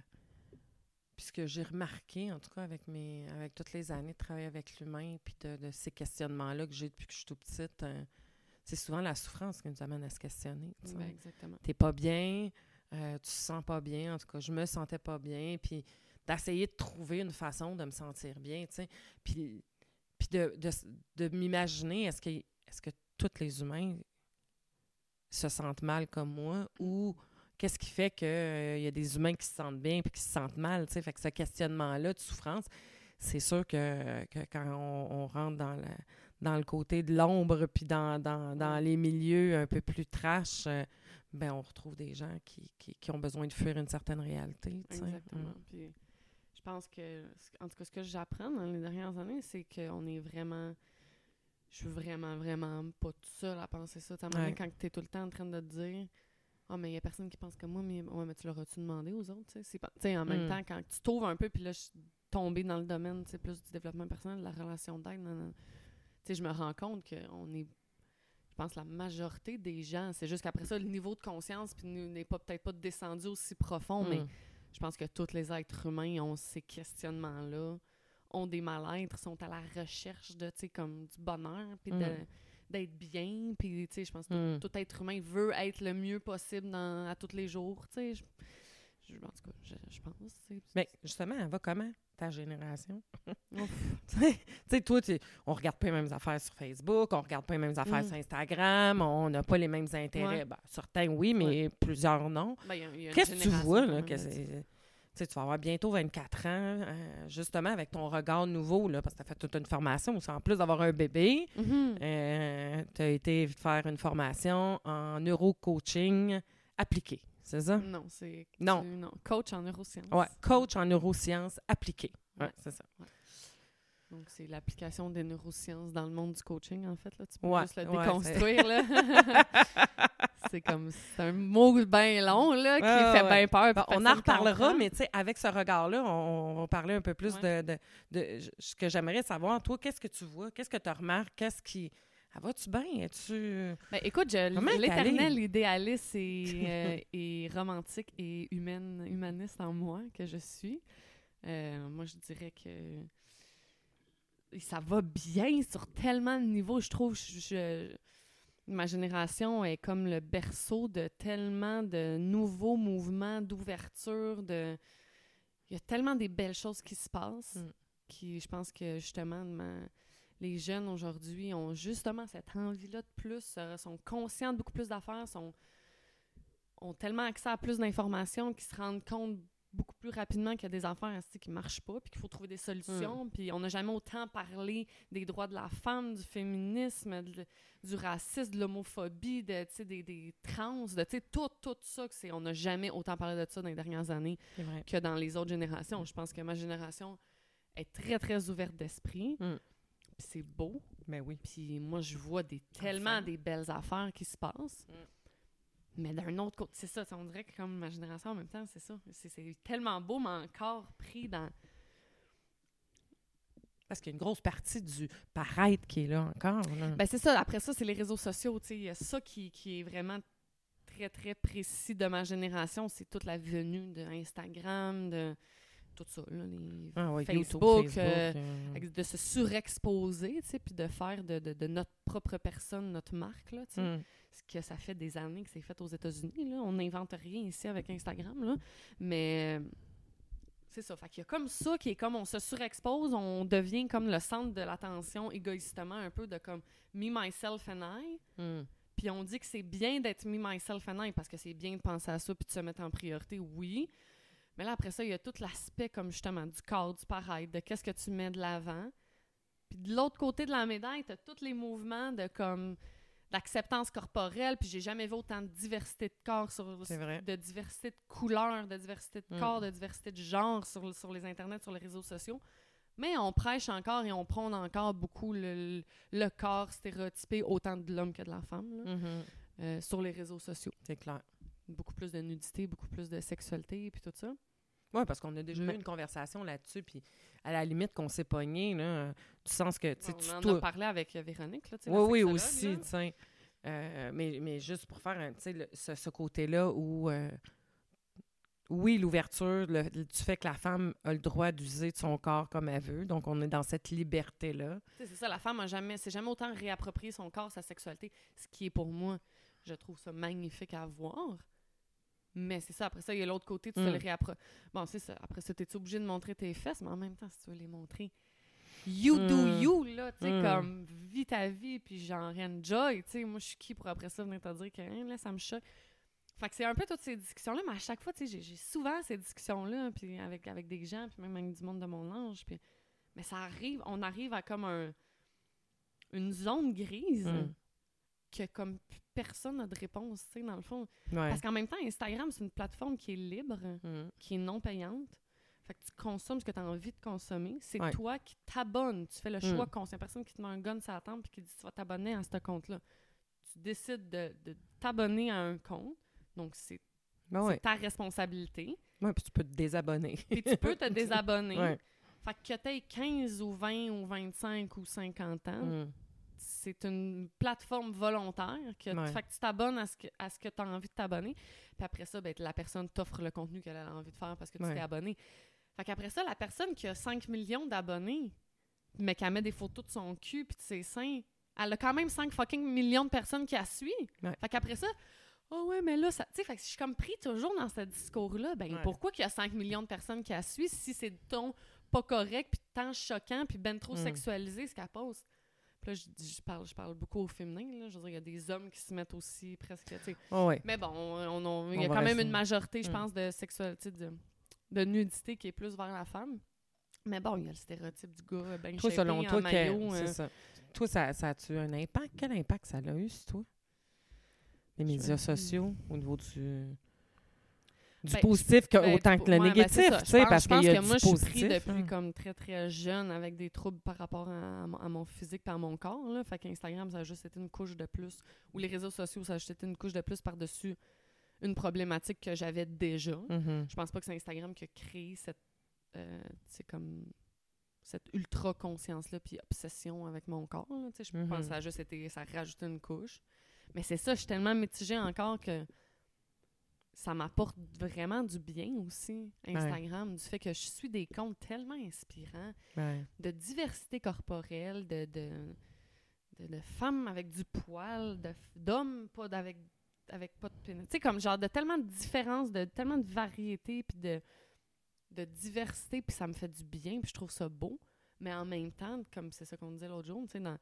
Speaker 1: puis ce que j'ai remarqué, en tout cas avec mes avec toutes les années de travail avec l'humain, puis de, de ces questionnements-là que j'ai depuis que je suis tout petite, euh, c'est souvent la souffrance qui nous amène à se questionner. tu.
Speaker 2: Ben, exactement.
Speaker 1: T'es pas bien, euh, tu te sens pas bien, en tout cas, je me sentais pas bien, puis d'essayer de trouver une façon de me sentir bien, tu sais. Puis, puis de, de, de m'imaginer, est-ce que, est-ce que tous les humains se sentent mal comme moi ou qu'est-ce qui fait qu'il y a des humains qui se sentent bien puis qui se sentent mal, tu sais? Fait que ce questionnement-là de souffrance, c'est sûr que, que quand on, on rentre dans le, dans le côté de l'ombre puis dans, dans, dans les milieux un peu plus trash, euh, ben on retrouve des gens qui, qui, qui ont besoin de fuir une certaine réalité.
Speaker 2: Exactement.
Speaker 1: Mm.
Speaker 2: Puis je pense que, en tout cas, ce que j'apprends dans les dernières années, c'est qu'on est vraiment. Je suis vraiment, vraiment pas toute seule à penser ça.
Speaker 1: Ouais.
Speaker 2: quand tu es tout le temps en train de te dire Ah, mais il y a personne qui pense comme moi, mais, ouais, mais tu l'auras-tu demandé aux autres? tu pas- sais, en même
Speaker 1: Mm.
Speaker 2: temps, quand tu t'ouvres un peu, puis là, je suis tombée dans le domaine plus du développement personnel, de la relation d'aide, je me rends compte qu'on est je pense la majorité des gens, c'est juste qu'après ça, le niveau de conscience n'est pas peut-être pas descendu aussi profond, mais
Speaker 1: Mm.
Speaker 2: je pense que tous les êtres humains ont ces questionnements-là, ont des mal-être, sont à la recherche de, comme du bonheur, puis de-
Speaker 1: Mm.
Speaker 2: D'être bien, puis, tu sais, je pense que
Speaker 1: Mm.
Speaker 2: tout, tout être humain veut être le mieux possible dans, à tous les jours, tu sais. Je, je- en tout cas, je, je pense.
Speaker 1: Mais justement, elle va comment, ta génération? Tu sais, toi, on regarde pas les mêmes affaires sur Facebook, on regarde pas les mêmes affaires
Speaker 2: Mm.
Speaker 1: sur Instagram, on n'a pas les mêmes intérêts.
Speaker 2: Ouais.
Speaker 1: Ben, certains, oui, mais plusieurs, non.
Speaker 2: Ben,
Speaker 1: Qu'est-ce que tu vois, là? que sais, tu vas avoir bientôt 24 ans, euh, justement, avec ton regard nouveau, là, parce que tu as fait toute une formation. aussi. En plus d'avoir un bébé,
Speaker 2: Mhm.
Speaker 1: tu as été faire une formation en neurocoaching appliqué. C'est ça?
Speaker 2: Non, c'est...
Speaker 1: Non.
Speaker 2: Coach en neurosciences.
Speaker 1: Ouais, coach en neurosciences appliquées. Ouais,
Speaker 2: Ouais.
Speaker 1: c'est ça.
Speaker 2: Donc, c'est l'application des neurosciences dans le monde du coaching, en fait. Là. Tu peux
Speaker 1: Ouais,
Speaker 2: juste le
Speaker 1: ouais,
Speaker 2: déconstruire. là. c'est comme... C'est un mot bien long, là, qui fait
Speaker 1: ouais.
Speaker 2: bien peur.
Speaker 1: On en reparlera, mais tu avec ce regard-là, on, on va parler un peu plus de, de, de- Ce que j'aimerais savoir, toi, qu'est-ce que tu vois? Qu'est-ce que tu remarques? Qu'est-ce qui. Ah, vas-tu bien? Es-tu.
Speaker 2: Ben, écoute, l'éternel idéaliste et, euh, et romantique et humaine, humaniste en moi que je suis. Euh, moi, je dirais que ça va bien sur tellement de niveaux. Je trouve je, je- ma génération est comme le berceau de tellement de nouveaux mouvements, d'ouverture, de il y a tellement des belles choses qui se passent
Speaker 1: Mm.
Speaker 2: qui, je pense que justement, ma- les jeunes aujourd'hui ont justement cette envie-là de plus, euh, sont conscients de beaucoup plus d'affaires, sont, ont tellement accès à plus d'informations qu'ils se rendent compte beaucoup plus rapidement qu'il y a des affaires ainsi, qui marchent pas, puis qu'il faut trouver des solutions. Puis on n'a jamais autant parlé des droits de la femme, du féminisme, de- du racisme, de l'homophobie, de, des, des trans, de tout, tout ça. Que on n'a jamais autant parlé de ça dans les dernières années que dans les autres générations. Je pense que ma génération est très, très ouverte d'esprit.
Speaker 1: Mm.
Speaker 2: Puis c'est beau.
Speaker 1: Ben oui.
Speaker 2: Puis moi, je vois des, tellement
Speaker 1: Enfin.
Speaker 2: des belles affaires qui se passent.
Speaker 1: Mm.
Speaker 2: Mais d'un autre côté, c'est ça, on dirait que comme ma génération en même temps, c'est ça. C'est, tellement beau, mais encore pris dans.
Speaker 1: Parce qu'il y a une grosse partie du paraître qui est là encore. là.
Speaker 2: Ben c'est ça, après ça, c'est les réseaux sociaux, tu sais. Il y a ça qui, qui est vraiment très, très précis de ma génération. C'est toute la venue de Instagram, de tout ça, là, les
Speaker 1: Ah ouais, YouTube,
Speaker 2: Facebook, euh,
Speaker 1: euh,
Speaker 2: de se surexposer, tu sais, puis de faire de, de- de notre propre personne notre marque, là, tu sais.
Speaker 1: hum.
Speaker 2: Ce que ça fait des années que c'est fait aux États-Unis, là. On n'invente rien ici avec Instagram, là. Mais c'est ça. Fait qu'il y a comme ça qui est comme on se surexpose, on devient comme le centre de l'attention égoïstement, un peu de comme me, myself and I.
Speaker 1: Hum.
Speaker 2: Puis on dit que c'est bien d'être me, myself and I parce que c'est bien de penser à ça puis de se mettre en priorité, oui. Mais là, après ça, il y a tout l'aspect, comme justement, du corps, du paraître, de qu'est-ce que tu mets de l'avant. Puis de l'autre côté de la médaille, tu as tous les mouvements de comme d'acceptance corporelle, puis j'ai jamais vu autant de diversité de corps, sur,
Speaker 1: vrai.
Speaker 2: de diversité de couleurs, de diversité de
Speaker 1: Mm.
Speaker 2: corps, de diversité de genre sur, sur les internets, sur les réseaux sociaux. Mais on prêche encore et on prône encore beaucoup le, le corps stéréotypé, autant de l'homme que de la femme, là,
Speaker 1: Mhm.
Speaker 2: euh, sur les réseaux sociaux.
Speaker 1: C'est clair.
Speaker 2: Beaucoup plus de nudité, beaucoup plus de sexualité, puis tout ça.
Speaker 1: Oui, parce qu'on a déjà
Speaker 2: Mais-
Speaker 1: eu une conversation là-dessus, puis à la limite qu'on s'est pogné, là, du sens que,
Speaker 2: on
Speaker 1: tu
Speaker 2: en
Speaker 1: toi-
Speaker 2: a parlé avec euh, Véronique, là,
Speaker 1: Oui, oui, aussi, sais. Euh, mais, mais juste pour faire, un, tu sais, le- ce, ce côté-là où, euh, oui, l'ouverture, du fait que la femme a le droit d'user de son corps comme elle veut, donc on est dans cette liberté-là.
Speaker 2: C'est ça, la femme a jamais, c'est jamais autant réapproprié son corps, sa sexualité, ce qui est pour moi, je trouve ça magnifique à voir. Mais c'est ça, après ça, il y a l'autre côté, tu te
Speaker 1: Mm.
Speaker 2: le réappro... Bon, c'est ça, après ça, t'es obligé de montrer tes fesses, mais en même temps, si tu veux les montrer, you do
Speaker 1: Mm.
Speaker 2: you, là, tu sais,
Speaker 1: Mm.
Speaker 2: comme, vis ta vie, puis genre, enjoy, tu sais, moi, je suis qui pour après ça venir te dire que, hein, là, ça me choque? Fait que c'est un peu toutes ces discussions-là, mais à chaque fois, tu sais, j'ai- souvent ces discussions-là, puis avec, avec des gens, puis même avec du monde de mon âge, puis... Mais ça arrive, on arrive à comme un, une zone grise. Que comme personne n'a de réponse, tu sais, dans le fond.
Speaker 1: Ouais.
Speaker 2: Parce qu'en même temps, Instagram, c'est une plateforme qui est libre,
Speaker 1: Mm.
Speaker 2: qui est non payante. Fait que tu consommes ce que tu as envie de consommer. C'est
Speaker 1: Ouais.
Speaker 2: toi qui t'abonnes. Tu fais le
Speaker 1: Mm.
Speaker 2: choix conscient. Personne qui te met un gun sur la tempe et qui dit tu vas t'abonner à ce compte-là. Tu décides de, de t'abonner à un compte. Donc, c'est
Speaker 1: Ben ouais.
Speaker 2: ta responsabilité.
Speaker 1: Ouais, puis tu peux te désabonner.
Speaker 2: Puis tu peux te désabonner.
Speaker 1: Ouais.
Speaker 2: Fait que tu aies 15 ou 20 ou 25 ou 50 ans,
Speaker 1: Mm.
Speaker 2: C'est une plateforme volontaire. Que,
Speaker 1: Ouais.
Speaker 2: Fait que tu t'abonnes à ce que, à ce que tu as envie de t'abonner. Puis après ça, ben, la personne t'offre le contenu qu'elle a envie de faire parce que tu
Speaker 1: Ouais.
Speaker 2: t'es abonné. Fait qu'après ça, la personne qui a 5 millions d'abonnés, mais qui met des photos de son cul puis de ses seins, elle a quand même 5 fucking millions de personnes qui la suivent.
Speaker 1: Ouais.
Speaker 2: Fait qu'après ça, oh ouais, mais là, ça. Tu sais, fait que je suis comme pris toujours dans ce discours-là. Ben, pourquoi qu'il y a 5 millions de personnes qui la suivent si c'est ton pas correct, puis tant choquant, puis ben trop
Speaker 1: Mm.
Speaker 2: sexualisé ce qu'elle pose? Puis là, je, dis- je parle, je parle beaucoup au féminin. Là. Je veux dire, il y a des hommes qui se mettent aussi presque.
Speaker 1: Oh, ouais.
Speaker 2: Mais bon, on, on- il y a quand même une majorité, je
Speaker 1: Mm.
Speaker 2: pense, de sexualité, de, de nudité qui est plus vers la femme. Mais bon, il y a le stéréotype du gars bien
Speaker 1: Toi, selon
Speaker 2: en
Speaker 1: toi,
Speaker 2: maillot. euh,
Speaker 1: ça. Toi, ça, ça a-tu un impact? Quel impact ça a eu sur toi? Les médias sociaux, au niveau du, du
Speaker 2: Ben,
Speaker 1: positif que,
Speaker 2: Ben,
Speaker 1: autant que le
Speaker 2: ouais, ben,
Speaker 1: négatif, tu
Speaker 2: Je
Speaker 1: sais,
Speaker 2: pense-
Speaker 1: parce qu'il y a
Speaker 2: que
Speaker 1: du
Speaker 2: moi, je suis depuis
Speaker 1: hein.
Speaker 2: comme très, très jeune avec des troubles par rapport à, à mon- physique et à mon corps. Là. Fait qu'Instagram, ça a juste été une couche de plus. Ou les réseaux sociaux, ça a juste été une couche de plus par-dessus une problématique que j'avais déjà.
Speaker 1: Mhm.
Speaker 2: Je pense pas que c'est Instagram qui a créé cette, euh, c'est comme cette ultra conscience là puis obsession avec mon corps. là. Tu sais, Je pense que ça a juste été, ça a rajouté une couche. Mais c'est ça, je suis tellement mitigée encore que ça m'apporte vraiment du bien aussi, Instagram, du fait que je suis des comptes tellement inspirants
Speaker 1: Ouais.
Speaker 2: de diversité corporelle, de, de, de, de femmes avec du poil, d'hommes pas d'avec avec pas de pénis. Tu sais, comme genre de tellement de différences, de tellement de variété, puis de, de diversité, puis ça me fait du bien, puis je trouve ça beau. Mais en même temps, comme c'est ça qu'on disait l'autre jour, tu sais, dans...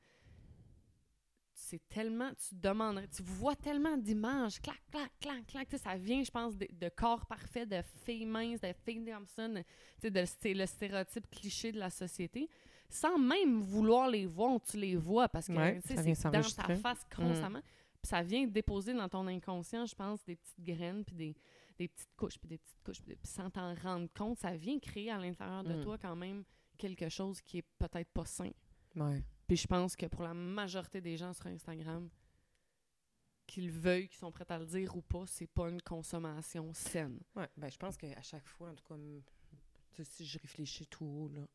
Speaker 2: c'est tellement, tu demanderais, tu vois tellement d'images, clac, clac, clac, clac, tu sais, ça vient, je pense, de, de corps parfaits, de filles minces, de filles Thompson, tu sais, de sté- le stéréotype cliché de la société, sans même vouloir les voir, tu les vois parce que,
Speaker 1: Ouais,
Speaker 2: tu sais, c'est dans ta face
Speaker 1: Mm.
Speaker 2: constamment. Puis ça vient déposer dans ton inconscient, je pense, des petites graines, puis des, des petites couches, puis des petites couches, puis sans t'en rendre compte, ça vient créer à l'intérieur de
Speaker 1: Mm.
Speaker 2: toi quand même quelque chose qui est peut-être pas sain.
Speaker 1: Ouais.
Speaker 2: Puis je pense que pour la majorité des gens sur Instagram, qu'ils veuillent, qu'ils sont prêts à le dire ou pas, c'est pas une consommation saine.
Speaker 1: Ouais, ben, je pense qu'à chaque fois, en tout cas, si je réfléchis tout haut, là,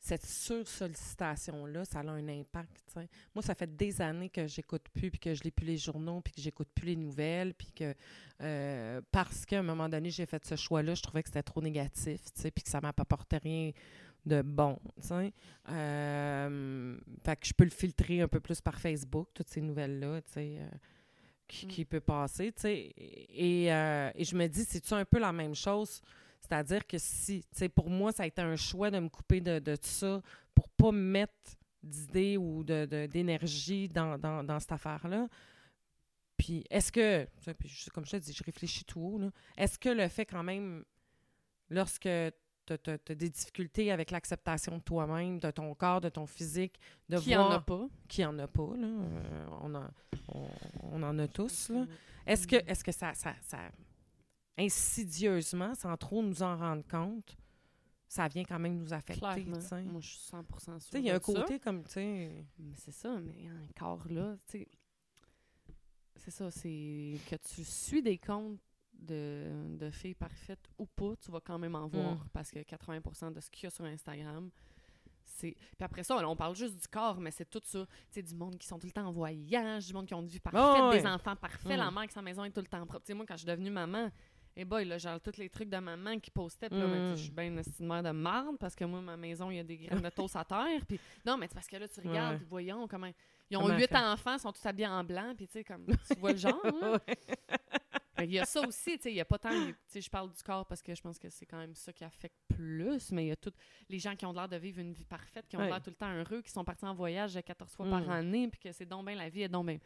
Speaker 1: cette sursollicitation-là, ça a un impact. Moi, ça fait des années que j'écoute plus, puis que je lis plus les journaux, puis que j'écoute plus les nouvelles, puis que euh, parce qu'à un moment donné, j'ai fait ce choix-là, je trouvais que c'était trop négatif, puis que ça m'apportait rien de bon. tu sais. Euh, fait que je peux le filtrer un peu plus par Facebook, toutes ces nouvelles-là, tu sais. euh, qui,
Speaker 2: Mm.
Speaker 1: qui peut passer, tu sais. Et, euh, et je me dis, c'est-tu un peu la même chose? C'est-à-dire que si, tu sais, pour moi, ça a été un choix de me couper de, de tout ça pour pas me mettre d'idées ou de- de- d'énergie dans, dans, dans cette affaire-là. Puis, est-ce que, puis comme je te dis, je réfléchis tout haut. Est-ce que le fait quand même, lorsque tu as, des difficultés avec l'acceptation de toi-même, de ton corps, de ton physique, de
Speaker 2: Qui
Speaker 1: voir...
Speaker 2: en a pas?
Speaker 1: Qui en a pas, là. euh, on, en, on, on en a tous, là. Est-ce que, est-ce que ça, ça, ça, insidieusement, sans trop nous en rendre compte, ça vient quand même nous affecter,
Speaker 2: Clairement. Moi, je suis 100% sûre
Speaker 1: Tu sais, il y a un
Speaker 2: ça.
Speaker 1: côté comme, tu sais...
Speaker 2: C'est ça, mais encore là, tu sais, c'est ça, c'est que tu suis des comptes de, de filles parfaites ou pas, tu vas quand même en voir
Speaker 1: Mm.
Speaker 2: parce que 80% de ce qu'il y a sur Instagram, c'est... Puis après ça, là, on parle juste du corps, mais c'est tout ça. Tu sais, du monde qui sont tout le temps en voyage, du monde qui ont une vie parfaite,
Speaker 1: ouais.
Speaker 2: des enfants parfaits,
Speaker 1: Mm.
Speaker 2: la mère qui sa maison est tout le temps propre. Tu sais, moi, quand je suis devenue maman, et boy, là, genre, tous les trucs de maman qui postaient, puis là, ben,
Speaker 1: Mm.
Speaker 2: je suis bien une mère de marde parce que moi, ma maison, il y a des graines de toast à terre. Puis non, mais c'est parce que là, tu regardes,
Speaker 1: Ouais.
Speaker 2: puis voyons comment. Ils ont huit enfants, ils sont tous habillés en blanc, puis tu sais, comme, tu vois le genre, là. Qu'il y a ça aussi, tu sais, il y a pas tant, tu sais, je parle du corps parce que je pense que c'est quand même ça qui affecte plus, mais il y a tous les gens qui ont l'air de vivre une vie parfaite, qui ont
Speaker 1: Ouais.
Speaker 2: l'air tout le temps heureux, qui sont partis en voyage 14 fois par année, puis que c'est donc bien la vie est donc bien.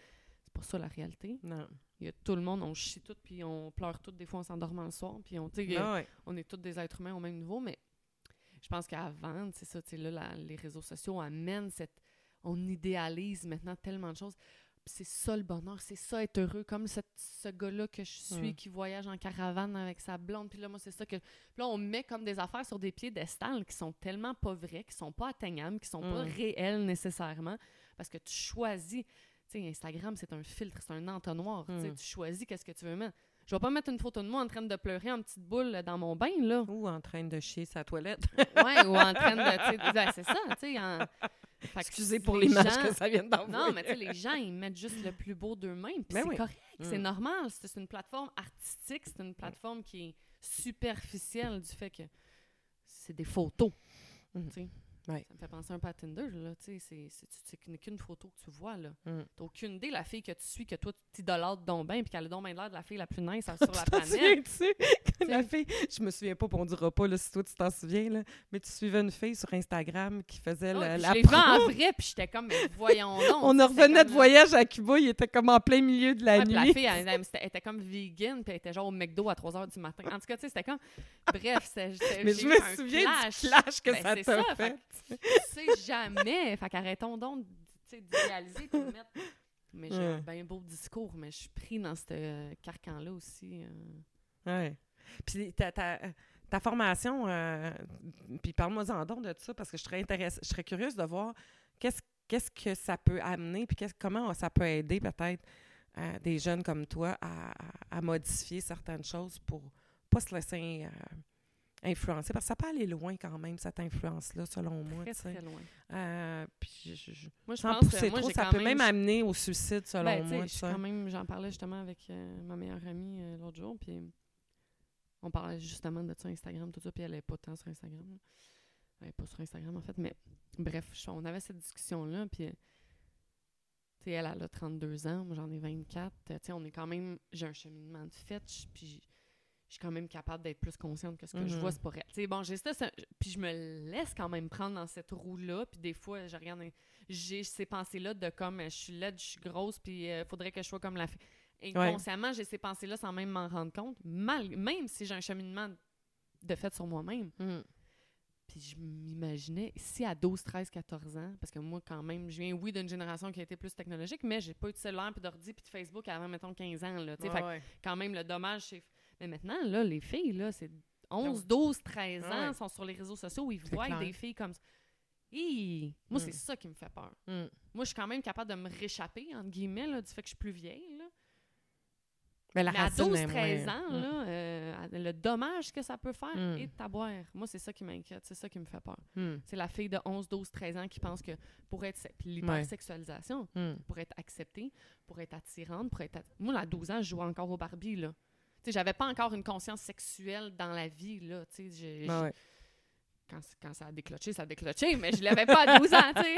Speaker 2: C'est pas ça la réalité.
Speaker 1: Non.
Speaker 2: Il y a tout le monde, on chie tout, puis on pleure tout, des fois on s'endorme le soir, puis on, il a-
Speaker 1: ouais.
Speaker 2: on est tous des êtres humains au même niveau, mais je pense qu'avant, c'est ça, tu sais, là, la- les réseaux sociaux amènent cette... On idéalise maintenant tellement de choses. C'est ça le bonheur, c'est ça être heureux. Comme cette- ce gars-là que je suis qui voyage en caravane avec sa blonde. Puis là, moi, c'est ça que. Puis là, on met comme des affaires sur des piédestals qui sont tellement pas vrais, qui sont pas atteignables, qui sont pas réels nécessairement. Parce que tu choisis. Tu sais, Instagram, c'est un filtre, c'est un entonnoir. tu choisis qu'est-ce que tu veux mettre. Je vais pas mettre une photo de moi en train de pleurer en petite boule dans mon bain, là.
Speaker 1: Ou en train de chier sa toilette.
Speaker 2: Ouais, ou en train de. ben, c'est ça, tu sais. en-
Speaker 1: Excusez pour
Speaker 2: les
Speaker 1: l'image
Speaker 2: gens-
Speaker 1: que ça vient d'envoyer.
Speaker 2: Non, mais tu sais, les gens, ils mettent juste le plus beau d'eux-mêmes.
Speaker 1: Ben
Speaker 2: c'est
Speaker 1: oui.
Speaker 2: correct, c'est
Speaker 1: Mm.
Speaker 2: normal. C'est une plateforme artistique, c'est une plateforme qui est superficielle du fait que c'est des photos.
Speaker 1: Mm.
Speaker 2: Tu.
Speaker 1: Ouais.
Speaker 2: Ça me fait penser un peu à Tinder, là. Tu sais, c'est- qu'une photo que tu vois, là.
Speaker 1: Mm.
Speaker 2: T'as aucune idée, la fille que tu suis, que toi, tu t'idolâtres donc bien, puis qu'elle a donc bien l'air de la fille la plus nice sur la
Speaker 1: Tu
Speaker 2: planète.
Speaker 1: Quand la fille, je me souviens pas, puis on dira pas là, si toi tu t'en souviens, là, mais tu suivais une fille sur Instagram qui faisait
Speaker 2: Ah,
Speaker 1: la,
Speaker 2: puis
Speaker 1: la
Speaker 2: en vrai, puis j'étais comme, mais voyons donc.
Speaker 1: On
Speaker 2: tu
Speaker 1: revenait de voyage à Cuba, il était comme en plein milieu de la
Speaker 2: Ouais,
Speaker 1: nuit.
Speaker 2: la fille, elle, elle- c'était- elle était comme vegan, puis elle était genre au McDo à 3 h du matin. En tout cas, tu sais, c'était comme. Bref, c'était.
Speaker 1: mais je me souviens
Speaker 2: clash.
Speaker 1: du clash que
Speaker 2: Ben,
Speaker 1: ça t'a fait.
Speaker 2: Tu sais jamais. Fait qu'arrêtons donc d'idéaliser puis de mettre. Mais j'ai un
Speaker 1: Ouais.
Speaker 2: bien beau discours, mais je suis pris dans ce euh, carcan-là aussi. euh.
Speaker 1: Ouais. Puis ta, ta, ta formation, euh, puis parle-moi-en donc de ça, parce que je serais, intéress- je serais curieuse de voir qu'est-ce qu'est-ce que ça peut amener, puis comment ça peut aider peut-être euh, des jeunes comme toi à, à- à modifier certaines choses pour pas se laisser influencer. Parce que ça peut aller loin quand même, cette influence-là, selon moi.
Speaker 2: Très, très loin.
Speaker 1: Euh, puis je, je-
Speaker 2: Moi, je
Speaker 1: sans
Speaker 2: pense
Speaker 1: pousser
Speaker 2: que moi,
Speaker 1: trop, ça peut
Speaker 2: même,
Speaker 1: même amener au suicide, selon
Speaker 2: Ben,
Speaker 1: moi.
Speaker 2: je quand même, j'en parlais justement avec euh, ma meilleure amie euh, l'autre jour, puis on parlait justement de ça Instagram, tout ça, puis elle est pas tant sur Instagram. là. Elle est pas sur Instagram, en fait, mais bref, on avait cette discussion-là, puis tu sais, elle, elle a 32 ans, moi j'en ai 24, euh, tu sais, on est quand même, j'ai un cheminement de fait, puis je suis quand même capable d'être plus consciente que ce que je
Speaker 1: Mhm.
Speaker 2: vois, c'est pas réel. Tu sais, bon, j'ai ça, ça- puis je me laisse quand même prendre dans cette roue-là, puis des fois, je regarde, j'ai ces pensées-là de comme, je suis laide, je suis grosse, puis il faudrait que je sois comme la fille. Inconsciemment, j'ai ces pensées-là sans même m'en rendre compte, mal, même si j'ai un cheminement de fait sur moi-même.
Speaker 1: Mm.
Speaker 2: Puis je m'imaginais, si à 12, 13, 14 ans, parce que moi, quand même, je viens, oui, d'une génération qui a été plus technologique, mais j'ai pas eu de cellulaire, puis d'ordi, puis de Facebook avant, mettons, 15 ans, là.
Speaker 1: Ouais,
Speaker 2: Fait
Speaker 1: ouais.
Speaker 2: quand même, le dommage, c'est... Mais maintenant, là, les filles, là, c'est 11, 12, 13 ans,
Speaker 1: ouais.
Speaker 2: sont sur les réseaux sociaux où ils voient
Speaker 1: clair.
Speaker 2: des filles comme ça. Hi! Moi,
Speaker 1: Mm.
Speaker 2: c'est ça qui me fait peur.
Speaker 1: Mm.
Speaker 2: Moi, je suis quand même capable de me réchapper, entre guillemets, là, du fait que je suis plus vieille, là.
Speaker 1: Mais la
Speaker 2: Mais à
Speaker 1: racine
Speaker 2: 12,
Speaker 1: est
Speaker 2: 13
Speaker 1: moins-
Speaker 2: ans,
Speaker 1: Mm.
Speaker 2: là, euh, le dommage que ça peut faire
Speaker 1: Mm.
Speaker 2: est à boire. Moi, c'est ça qui m'inquiète, c'est ça qui me fait peur. C'est la fille de 11, 12, 13 ans qui pense que pour être... L'hypersexualisation, pour être acceptée, pour être attirante, pour être... Moi, à 12 ans, je jouais encore au Barbie, là. Tu sais, j'avais pas encore une conscience sexuelle dans la vie, là. Tu sais, j'ai-
Speaker 1: Ouais, ouais.
Speaker 2: quand, quand ça a décloché, ça a décloché, mais je l'avais pas à 12 ans, tu sais.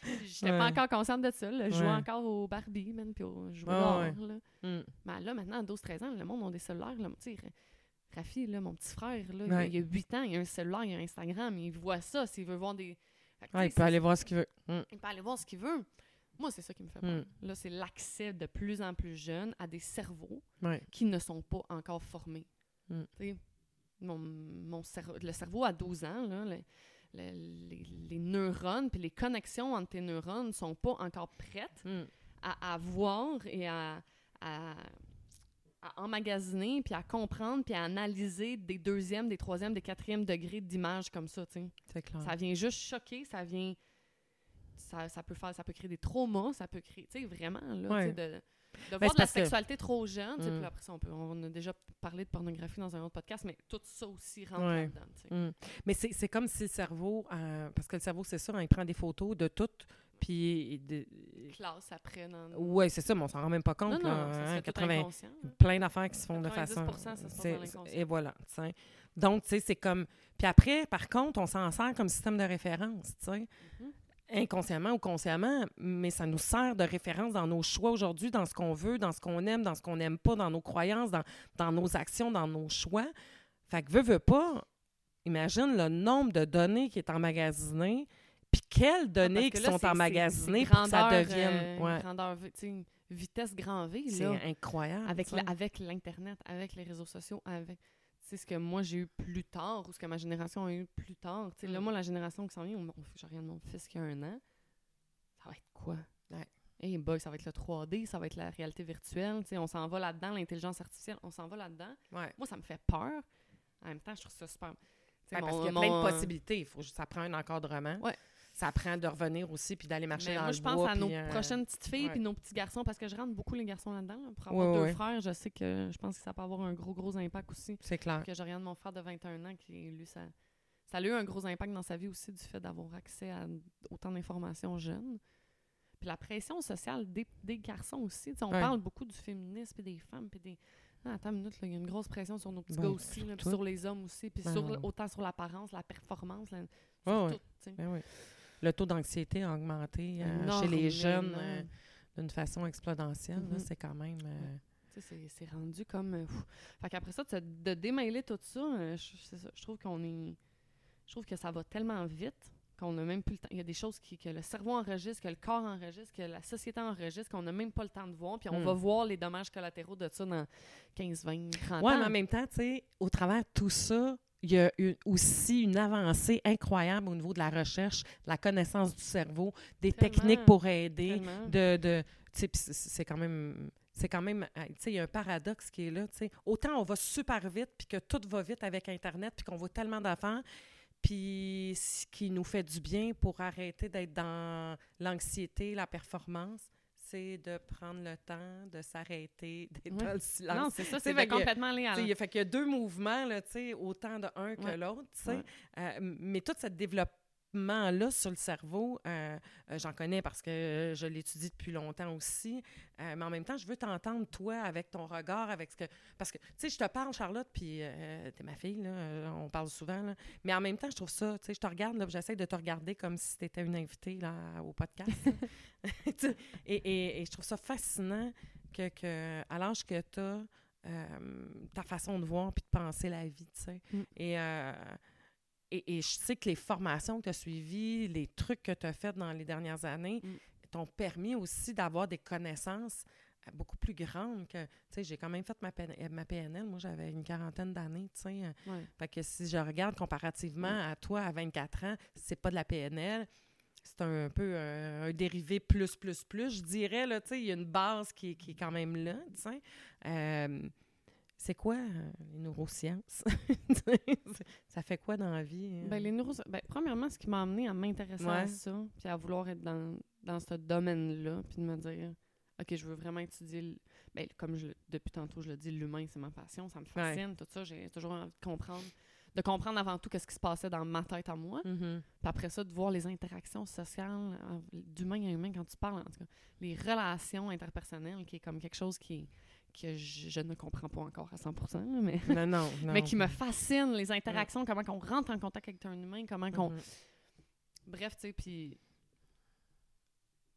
Speaker 2: J'étais pas encore consciente de ça, là. Je jouais
Speaker 1: Ouais.
Speaker 2: encore au Barbie, man, puis au dehors,
Speaker 1: ouais.
Speaker 2: là.
Speaker 1: Mm.
Speaker 2: Mais là, maintenant, à 12-13 ans, le monde a des cellulaires, là. Tu sais, Ra- Rafi, là, mon petit frère, là, il a-
Speaker 1: Ouais.
Speaker 2: il a 8 ans, il a un cellulaire, il a Instagram, il voit ça s'il veut voir des... Fait sais,
Speaker 1: il peut aller voir ce qu'il veut. Mm.
Speaker 2: il peut aller voir ce qu'il veut. Moi, c'est ça qui me fait peur.
Speaker 1: Mm.
Speaker 2: Là, c'est l'accès de plus en plus jeune à des cerveaux
Speaker 1: Ouais.
Speaker 2: qui ne sont pas encore formés.
Speaker 1: Mm.
Speaker 2: Mon, mon cerveau, le cerveau à 12 ans, là, le- le- les, les neurones puis les connexions entre tes neurones ne sont pas encore prêtes
Speaker 1: Mm.
Speaker 2: à, à voir et à, à, à emmagasiner, puis à comprendre, puis à analyser des deuxièmes, des troisièmes, des quatrièmes degrés d'images comme ça.
Speaker 1: clair.
Speaker 2: Ça vient juste choquer, ça vient. Ça, ça peut faire, ça peut créer des traumas, ça peut créer, tu sais, vraiment, là,
Speaker 1: Ouais.
Speaker 2: de, de
Speaker 1: c'est
Speaker 2: voir de la
Speaker 1: que-
Speaker 2: sexualité trop jeune, tu sais,
Speaker 1: Mm.
Speaker 2: puis après ça, on, peut, on a déjà parlé de pornographie dans un autre podcast, mais tout ça aussi rentre
Speaker 1: Ouais.
Speaker 2: là-dedans.
Speaker 1: Mm. Mais c'est comme si le cerveau, euh, parce que le cerveau, c'est ça, hein, il prend des photos de tout, puis... de-
Speaker 2: Classe après dans...
Speaker 1: Ouais, c'est ça, mais on s'en rend même pas compte.
Speaker 2: non, non,
Speaker 1: là,
Speaker 2: ça
Speaker 1: hein,
Speaker 2: se fait tout
Speaker 1: 80
Speaker 2: inconscient. là.
Speaker 1: plein d'affaires qui se font de
Speaker 2: 90%
Speaker 1: façon...
Speaker 2: ça se dans.
Speaker 1: Et voilà, tu sais. Donc, tu sais, c'est comme... Puis après, par contre, on s'en sert comme système de référence, tu sais.
Speaker 2: Mhm.
Speaker 1: Inconsciemment ou consciemment, mais ça nous sert de référence dans nos choix aujourd'hui, dans ce qu'on veut, dans ce qu'on aime, dans ce qu'on n'aime pas, dans nos croyances, dans, dans nos actions, dans nos choix. Fait que, veux, veux pas, imagine le nombre de données qui est emmagasiné, puis quelles
Speaker 2: Ah,
Speaker 1: données
Speaker 2: parce que
Speaker 1: qui
Speaker 2: là,
Speaker 1: sont emmagasinées pour que ça devienne...
Speaker 2: euh,
Speaker 1: ouais,
Speaker 2: grandeur vitesse grand V,
Speaker 1: c'est incroyable.
Speaker 2: avec l'Internet, avec les réseaux sociaux, avec sais, ce que moi j'ai eu plus tard ou ce que ma génération a eu plus tard. Là,
Speaker 1: Mm.
Speaker 2: moi, la génération qui s'en vient, on- on- je regarde mon fils qui a un an, ça va être quoi?
Speaker 1: Ouais.
Speaker 2: Hey boy, ça va être le 3D, ça va être la réalité virtuelle. On s'en va là-dedans, l'intelligence artificielle, on s'en va là-dedans.
Speaker 1: Ouais.
Speaker 2: Moi, ça me fait peur. En même temps, je trouve ça super.
Speaker 1: Ouais, parce qu'il y a plein de possibilités. Il faut juste, ça prend un encadrement.
Speaker 2: Ouais.
Speaker 1: Ça prend de revenir aussi, puis d'aller marcher
Speaker 2: Mais
Speaker 1: dans
Speaker 2: moi,
Speaker 1: le
Speaker 2: je pense
Speaker 1: bois,
Speaker 2: à nos
Speaker 1: puis, euh,
Speaker 2: prochaines petites filles puis nos petits garçons, parce que je rentre beaucoup les garçons là-dedans. là. Pour avoir
Speaker 1: Ouais,
Speaker 2: deux
Speaker 1: ouais.
Speaker 2: frères, je sais que je pense que ça peut avoir un gros, gros impact aussi.
Speaker 1: C'est clair.
Speaker 2: que je regarde mon frère de 21 ans qui, lui, ça, ça a eu un gros impact dans sa vie aussi du fait d'avoir accès à autant d'informations jeunes. Puis la pression sociale des, des garçons aussi. On
Speaker 1: Ouais.
Speaker 2: parle beaucoup du féminisme et des femmes. Puis des... Ah, attends une minute, il y a une grosse pression sur nos petits
Speaker 1: Ben,
Speaker 2: gars aussi, là, puis sur les hommes aussi, puis
Speaker 1: Ben,
Speaker 2: autant sur l'apparence, la performance, la- sur tout.
Speaker 1: Oui. Le taux d'anxiété a augmenté euh, chez les jeunes euh, d'une façon exponentielle.
Speaker 2: Mhm.
Speaker 1: C'est quand même... euh,
Speaker 2: c'est- rendu comme. fait qu'après ça, de, démêler tout ça, je, c'est ça, je trouve qu'on est. Je trouve que ça va tellement vite qu'on n'a même plus le temps. Il y a des choses qui, que le cerveau enregistre, que le corps enregistre, que la société enregistre, qu'on n'a même pas le temps de voir. Puis on
Speaker 1: Mm.
Speaker 2: va voir les dommages collatéraux de ça dans 15, 20, 30
Speaker 1: Ouais,
Speaker 2: ans.
Speaker 1: mais en même temps, tu sais, au travers de tout ça, il y a aussi une avancée incroyable au niveau de la recherche, de la connaissance du cerveau, des
Speaker 2: Tellement.
Speaker 1: techniques pour aider,
Speaker 2: Tellement.
Speaker 1: de, de c'est- quand même c'est quand même tu sais il y a un paradoxe qui est là tu sais autant on va super vite puis que tout va vite avec internet puis qu'on voit tellement d'affaires puis ce qui nous fait du bien pour arrêter d'être dans l'anxiété la performance c'est de prendre le temps de s'arrêter d'être dans le silence.
Speaker 2: Non, c'est ça, c'est
Speaker 1: que-
Speaker 2: complètement
Speaker 1: a- fait qu'il y a deux mouvements, là, autant de un que l'autre. Euh, mais tout ce développement-là sur le cerveau, euh, euh, j'en connais parce que euh, je l'étudie depuis longtemps aussi. Mais en même temps, je veux t'entendre, toi, avec ton regard, avec ce que... Parce que, tu sais, je te parle, Charlotte, puis t'es ma fille, là, on parle souvent, là. Mais en même temps, je trouve ça, tu sais, je te regarde, là, j'essaie de te regarder comme si t'étais une invitée, là, au podcast. Et, et, et je trouve ça fascinant que, que à l'âge que tu as, euh, ta façon de voir puis de penser la vie, tu sais.
Speaker 2: Mm.
Speaker 1: Et, et, et je sais que les formations que tu as suivies, les trucs que tu as faits dans les dernières années,
Speaker 2: Mm.
Speaker 1: t'ont permis aussi d'avoir des connaissances euh, beaucoup plus grandes que, tu sais, j'ai quand même fait ma, PN- ma PNL, moi j'avais une quarantaine d'années, tu sais. euh,
Speaker 2: Ouais.
Speaker 1: fait que si je regarde comparativement à toi à 24 ans, c'est pas de la PNL, c'est un peu euh, un dérivé plus, plus, plus, je dirais, là, tu sais, il y a une base qui, est- qui est quand même là, tu sais. Euh, c'est quoi euh, les neurosciences? ça fait quoi dans la vie? euh?
Speaker 2: Ben, les neuro... ben, premièrement, ce qui m'a amené à m'intéresser à ça, puis à vouloir être dans, dans ce domaine-là, puis de me dire, OK, je veux vraiment étudier, le- ben, comme je, depuis tantôt, je le dis, l'humain, c'est ma passion, ça me fascine, tout ça, j'ai toujours envie de comprendre, de comprendre avant tout qu'est-ce qui se passait dans ma tête à moi,
Speaker 1: Mhm.
Speaker 2: puis après ça, de voir les interactions sociales d'humain à humain quand tu parles, en tout cas, les relations interpersonnelles, qui est comme quelque chose qui que je, je ne comprends pas encore à 100%, là, mais,
Speaker 1: Non, non, non.
Speaker 2: mais qui me fascine, les interactions, comment qu'on rentre en contact avec un humain, comment qu'on...
Speaker 1: Mhm.
Speaker 2: Bref, tu sais, puis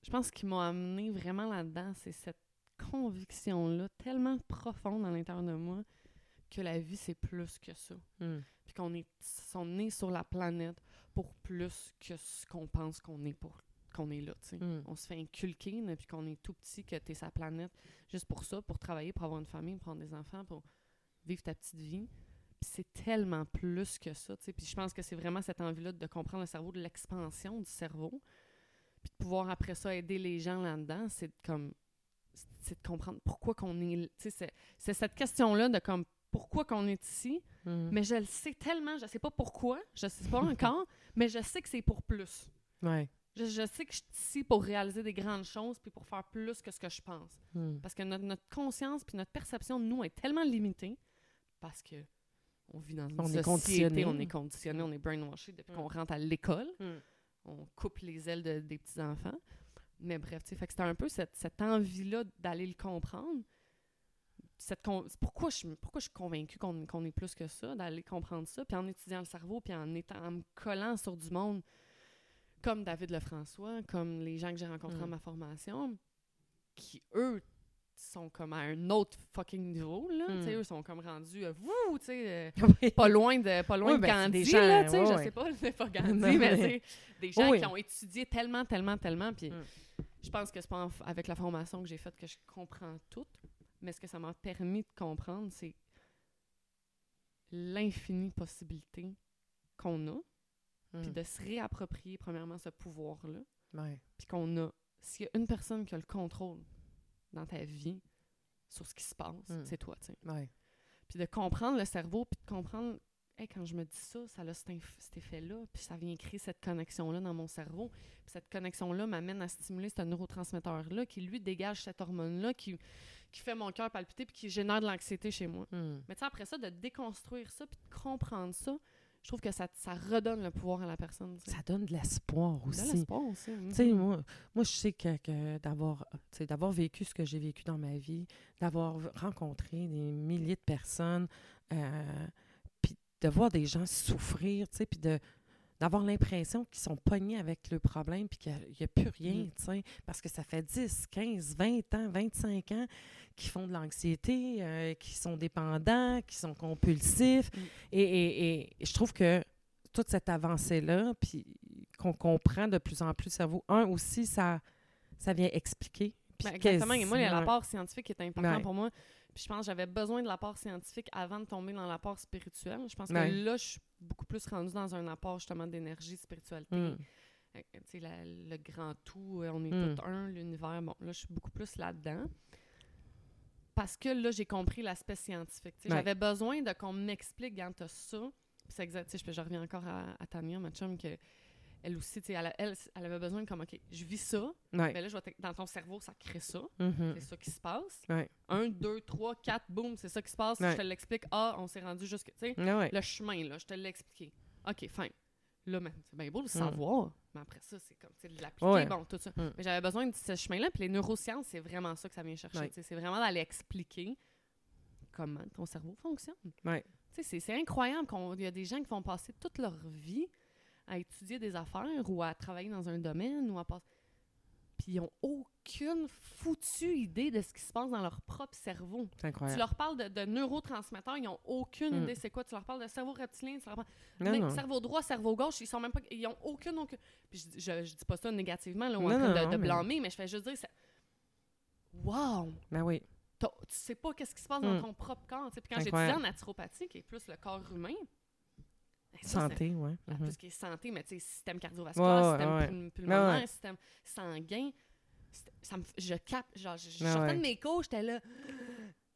Speaker 2: je pense ce qui m'a amené vraiment là-dedans, c'est cette conviction-là tellement profonde à l'intérieur de moi que la vie, c'est plus que ça.
Speaker 1: Mhm.
Speaker 2: Puis qu'on est, sont nés sur la planète pour plus que ce qu'on pense qu'on est pour qu'on est là.
Speaker 1: Mhm.
Speaker 2: On se fait inculquer depuis qu'on est tout petit que t'es sa planète juste pour ça, pour travailler, pour avoir une famille, pour avoir des enfants, pour vivre ta petite vie. Puis c'est tellement plus que ça, tu. Puis je pense que c'est vraiment cette envie-là de comprendre le cerveau, de l'expansion du cerveau. Puis de pouvoir après ça aider les gens là-dedans, c'est de comme c'est de comprendre pourquoi qu'on est, tu sais, c'est- cette question-là de comme pourquoi qu'on est ici,
Speaker 1: Mhm.
Speaker 2: mais je le sais tellement, je sais pas pourquoi, je sais pas encore, mais je sais que c'est pour plus.
Speaker 1: Ouais.
Speaker 2: Je, je sais que je suis ici pour réaliser des grandes choses puis pour faire plus que ce que je pense.
Speaker 1: Mhm.
Speaker 2: Parce que notre, notre conscience puis notre perception de nous est tellement limitée parce que on vit dans une
Speaker 1: On est
Speaker 2: société,
Speaker 1: conditionné.
Speaker 2: on est conditionné, on est brainwashé depuis
Speaker 1: Mm.
Speaker 2: qu'on rentre à l'école.
Speaker 1: Mm.
Speaker 2: On coupe les ailes de- des petits-enfants. Mais bref, tu sais, c'était un peu cette, cette envie-là d'aller le comprendre. Cette con- c'est pourquoi, je, pourquoi je suis convaincue qu'on qu'on est plus que ça, d'aller comprendre ça, puis en étudiant le cerveau, puis en, étant, en me collant sur du monde comme David Lefrançois, comme les gens que j'ai rencontrés
Speaker 1: Mm.
Speaker 2: dans ma formation, qui, eux, sont comme à un autre fucking niveau, là.
Speaker 1: Mm.
Speaker 2: Sais, eux sont comme rendus, euh, wouh, tu sais, euh,
Speaker 1: Oui.
Speaker 2: pas loin de, pas loin
Speaker 1: Oui,
Speaker 2: de
Speaker 1: ben, c'est
Speaker 2: Gandhi,
Speaker 1: des gens,
Speaker 2: là, je
Speaker 1: ouais.
Speaker 2: sais pas, c'est pas Gandhi,
Speaker 1: Non,
Speaker 2: mais sais, des gens
Speaker 1: Oui.
Speaker 2: qui ont étudié tellement, tellement, tellement, puis
Speaker 1: Mm.
Speaker 2: je pense que c'est pas avec la formation que j'ai faite que je comprends tout, mais ce que ça m'a permis de comprendre, c'est l'infinie possibilité qu'on a, puis
Speaker 1: Mhm.
Speaker 2: de se réapproprier, premièrement, ce pouvoir-là,
Speaker 1: Ouais.
Speaker 2: puis qu'on a, s'il y a une personne qui a le contrôle dans ta vie sur ce qui se passe,
Speaker 1: Mm.
Speaker 2: c'est toi, tu sais. Puis de comprendre le cerveau, puis de comprendre, hey, quand je me dis ça, ça a cet, effet-là, puis ça vient créer cette connexion-là dans mon cerveau. Puis cette connexion-là m'amène à stimuler ce neurotransmetteur-là qui, lui, dégage cette hormone-là qui, qui fait mon cœur palpiter puis qui génère de l'anxiété chez moi.
Speaker 1: Mhm.
Speaker 2: Mais tu sais, après ça, de déconstruire ça puis de comprendre ça, je trouve que ça, ça redonne le pouvoir à la personne.
Speaker 1: Ça donne de l'espoir
Speaker 2: De
Speaker 1: aussi.
Speaker 2: l'espoir aussi. mhm.
Speaker 1: Sais, moi, moi, je sais que, que d'avoir, d'avoir vécu ce que j'ai vécu dans ma vie, d'avoir rencontré des milliers de personnes, euh, puis de voir des gens souffrir, puis de d'avoir l'impression qu'ils sont pognés avec le problème puis qu'il n'y a, plus rien,
Speaker 2: Mm.
Speaker 1: tu sais, parce que ça fait 10, 15, 20 ans, 25 ans qu'ils font de l'anxiété, euh, qui sont dépendants, qui sont compulsifs.
Speaker 2: Mm.
Speaker 1: Et, et- et je trouve que toute cette avancée-là, puis qu'on comprend de plus en plus le cerveau, un aussi, ça, ça vient expliquer.
Speaker 2: Ben, exactement. Et moi, il y a
Speaker 1: quasiment-
Speaker 2: l'apport scientifique qui est important
Speaker 1: Ouais.
Speaker 2: pour moi. Puis je pense que j'avais besoin de l'apport scientifique avant de tomber dans l'apport spirituel. Je pense
Speaker 1: Ouais.
Speaker 2: que là, je suis beaucoup plus rendue dans un apport justement d'énergie, spiritualité.
Speaker 1: Mm.
Speaker 2: Euh, la- le grand tout, euh, on est
Speaker 1: Mm.
Speaker 2: tout un, l'univers. Bon, là, je suis beaucoup plus là-dedans. Parce que là, j'ai compris l'aspect scientifique.
Speaker 1: Ouais.
Speaker 2: J'avais besoin de qu'on m'explique quand t'as ça. Puis c'est exact. Je, je reviens encore à, à Tania, ma chum, que elle aussi, tu sais, elle, elle, elle avait besoin de comme, OK, je vis ça,
Speaker 1: Ouais.
Speaker 2: mais là, je vais dans ton cerveau, ça crée ça.
Speaker 1: Mhm.
Speaker 2: C'est ça qui se passe.
Speaker 1: Ouais.
Speaker 2: Un, deux, trois, quatre, boum, c'est ça qui se passe.
Speaker 1: Ouais.
Speaker 2: Je te l'explique. Ah, on s'est rendu jusque. Tu sais,
Speaker 1: Ah
Speaker 2: le chemin, là, je te l'ai expliqué. OK, fin. Là, ben, c'est bien beau de le
Speaker 1: Mm.
Speaker 2: savoir, mais après ça, c'est comme, tu sais, de l'appliquer, bon, tout ça.
Speaker 1: Mm.
Speaker 2: Mais j'avais besoin de ce chemin-là, puis les neurosciences, c'est vraiment ça que ça vient chercher. C'est vraiment d'aller expliquer comment ton cerveau fonctionne. C'est incroyable qu'il y a des gens qui vont passer toute leur vie à étudier des affaires ou à travailler dans un domaine ou à passer. puis ils ont aucune foutue idée de ce qui se passe dans leur propre cerveau.
Speaker 1: C'est
Speaker 2: Tu
Speaker 1: incroyable.
Speaker 2: leur parles de, de neurotransmetteurs, ils ont aucune
Speaker 1: Mm.
Speaker 2: idée c'est quoi. Tu leur parles de cerveau reptilien, tu leur parles
Speaker 1: Non, non.
Speaker 2: cerveau droit, cerveau gauche, ils sont même pas ils ont aucune aucune puis je, je, je dis pas ça négativement là, ou en train de, blâmer, mais je fais juste dire c'est Wow!
Speaker 1: Ben oui.
Speaker 2: Tu sais pas qu'est-ce qui se passe dans
Speaker 1: Mm.
Speaker 2: ton propre corps. tu. Puis quand j'étudiais en naturopathie, qui est plus le corps humain, ça,
Speaker 1: Santé, oui.
Speaker 2: à
Speaker 1: Mhm.
Speaker 2: tout ce qui est santé, mais tu sais, système cardiovasculaire, système pulmonaire, système sanguin. Ça me, je capte, genre, je, je sortais de mes cours, j'étais là.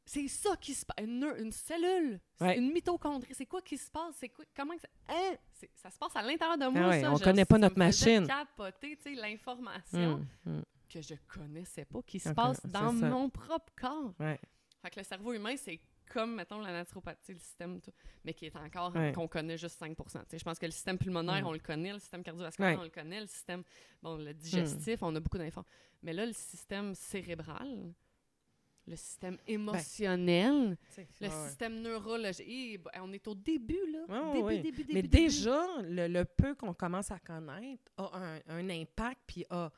Speaker 2: C'est ça qui se passe. Une, une cellule,
Speaker 1: Ouais.
Speaker 2: une mitochondrie. C'est quoi qui se passe? C'est quoi? Comment que ça. Hein? Ça se passe à l'intérieur de moi.
Speaker 1: Ah ouais,
Speaker 2: ça.
Speaker 1: on
Speaker 2: Je-
Speaker 1: connaît pas notre machine.
Speaker 2: capoter, tu sais, l'information
Speaker 1: Mm, mm.
Speaker 2: que je connaissais pas, qui se passe dans mon propre corps.
Speaker 1: Ouais.
Speaker 2: Fait que le cerveau humain, c'est comme, mettons, la naturopathie, le système, tout, mais qui est encore,
Speaker 1: Ouais.
Speaker 2: qu'on connaît juste 5 Tu sais, Je pense que le système pulmonaire,
Speaker 1: Mm.
Speaker 2: on le connaît, le système cardiovasculaire,
Speaker 1: Ouais.
Speaker 2: on le connaît, le système, bon, le digestif, on a beaucoup d'infos. Mais là, le système cérébral, le système émotionnel, le
Speaker 1: Ben, Ouais, ouais.
Speaker 2: système neurologique, eh, ben, on est au début, là.
Speaker 1: Ouais,
Speaker 2: début, début, début,
Speaker 1: Mais
Speaker 2: début.
Speaker 1: déjà, le, le peu qu'on commence à connaître a un, un impact, puis a-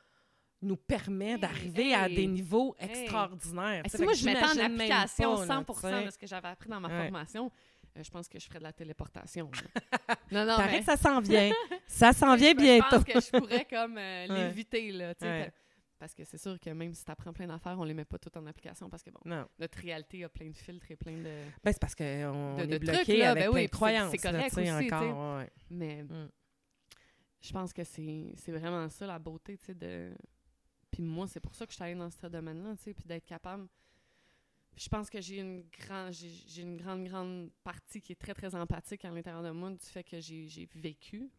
Speaker 1: nous permet
Speaker 2: Hey,
Speaker 1: d'arriver à des niveaux
Speaker 2: hey.
Speaker 1: extraordinaires.
Speaker 2: Si moi, je mettais en application
Speaker 1: pas, là,
Speaker 2: 100
Speaker 1: tu sais.
Speaker 2: de ce que j'avais appris dans ma
Speaker 1: Ouais.
Speaker 2: formation, euh, je pense que je ferais de la téléportation. là. non, non,
Speaker 1: Paraît
Speaker 2: mais...
Speaker 1: que ça s'en vient. ça s'en vient
Speaker 2: Je
Speaker 1: bientôt.
Speaker 2: pense que je pourrais comme euh, l'éviter, là,
Speaker 1: Ouais.
Speaker 2: Parce que c'est sûr que même si tu apprends plein d'affaires, on les met pas toutes en application parce que, bon,
Speaker 1: Non.
Speaker 2: notre réalité a plein de filtres et plein de...
Speaker 1: Ben, c'est parce qu'on est
Speaker 2: de
Speaker 1: bloqué
Speaker 2: trucs, là,
Speaker 1: avec
Speaker 2: ben
Speaker 1: plein
Speaker 2: oui,
Speaker 1: de croyances.
Speaker 2: c'est
Speaker 1: là,
Speaker 2: correct aussi,
Speaker 1: encore, ouais.
Speaker 2: Mais
Speaker 1: Mm.
Speaker 2: je pense que c'est c'est vraiment ça, la beauté, tu sais, de... Puis moi, c'est pour ça que je suis allée dans ce domaine-là, tu sais, puis d'être capable... Je pense que j'ai une grande j'ai une grande grande partie qui est très très empathique à l'intérieur de moi du fait que j'ai vécu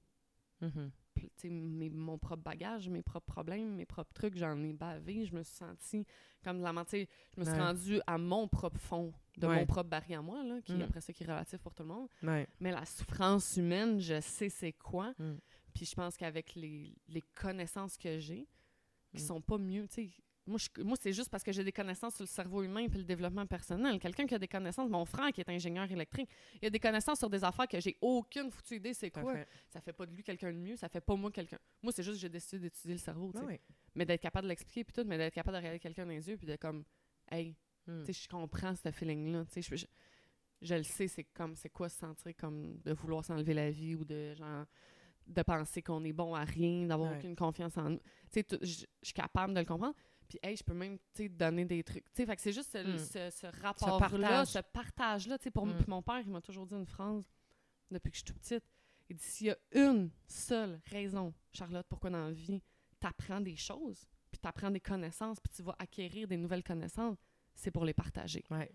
Speaker 1: Mhm.
Speaker 2: Puis, tu sais, mes- mon propre bagage, mes propres problèmes, mes propres trucs, j'en ai bavé. Je me suis sentie comme de la menthe. Je me suis
Speaker 1: Ouais.
Speaker 2: rendue à mon propre fond, de
Speaker 1: Ouais.
Speaker 2: mon propre baril à moi, là, qui
Speaker 1: Mm.
Speaker 2: après ça qui est relatif pour tout le monde.
Speaker 1: Ouais.
Speaker 2: Mais la souffrance humaine, je sais c'est quoi.
Speaker 1: Mm.
Speaker 2: Puis je pense qu'avec les, les connaissances que j'ai, qui
Speaker 1: Mm.
Speaker 2: sont pas mieux. Moi, je- moi c'est juste parce que j'ai des connaissances sur le cerveau humain et le développement personnel. Quelqu'un qui a des connaissances, mon frère qui est ingénieur électrique, il a des connaissances sur des affaires que j'ai aucune foutue idée c'est quoi
Speaker 1: Parfait.
Speaker 2: ça fait pas de lui quelqu'un de mieux, ça fait pas moi quelqu'un. Moi, c'est juste que j'ai décidé d'étudier le cerveau, tu sais.
Speaker 1: Ah ouais.
Speaker 2: Mais d'être capable de l'expliquer, puis tout, mais d'être capable de regarder quelqu'un dans les yeux, puis de comme, hey,
Speaker 1: Mm.
Speaker 2: tu sais, je comprends ce feeling-là, je, je le sais, c'est comme, c'est quoi se sentir comme de vouloir s'enlever la vie ou de, genre, de penser qu'on est bon à rien, d'avoir
Speaker 1: Ouais.
Speaker 2: aucune confiance en nous. Tu sais, je suis capable de le comprendre. Puis, hey, je peux même, tu sais, donner des trucs. Tu sais, fait que c'est juste ce,
Speaker 1: Mm.
Speaker 2: ce, ce rapport-là,
Speaker 1: partage.
Speaker 2: ce partage-là. Tu sais, pour
Speaker 1: Mm.
Speaker 2: puis mon père, il m'a toujours dit une phrase depuis que je suis toute petite. Il dit s'il y a une seule raison, Charlotte, pourquoi dans la vie, t'apprends des choses, puis t'apprends des connaissances, puis tu vas acquérir des nouvelles connaissances, c'est pour les partager.
Speaker 1: Ouais.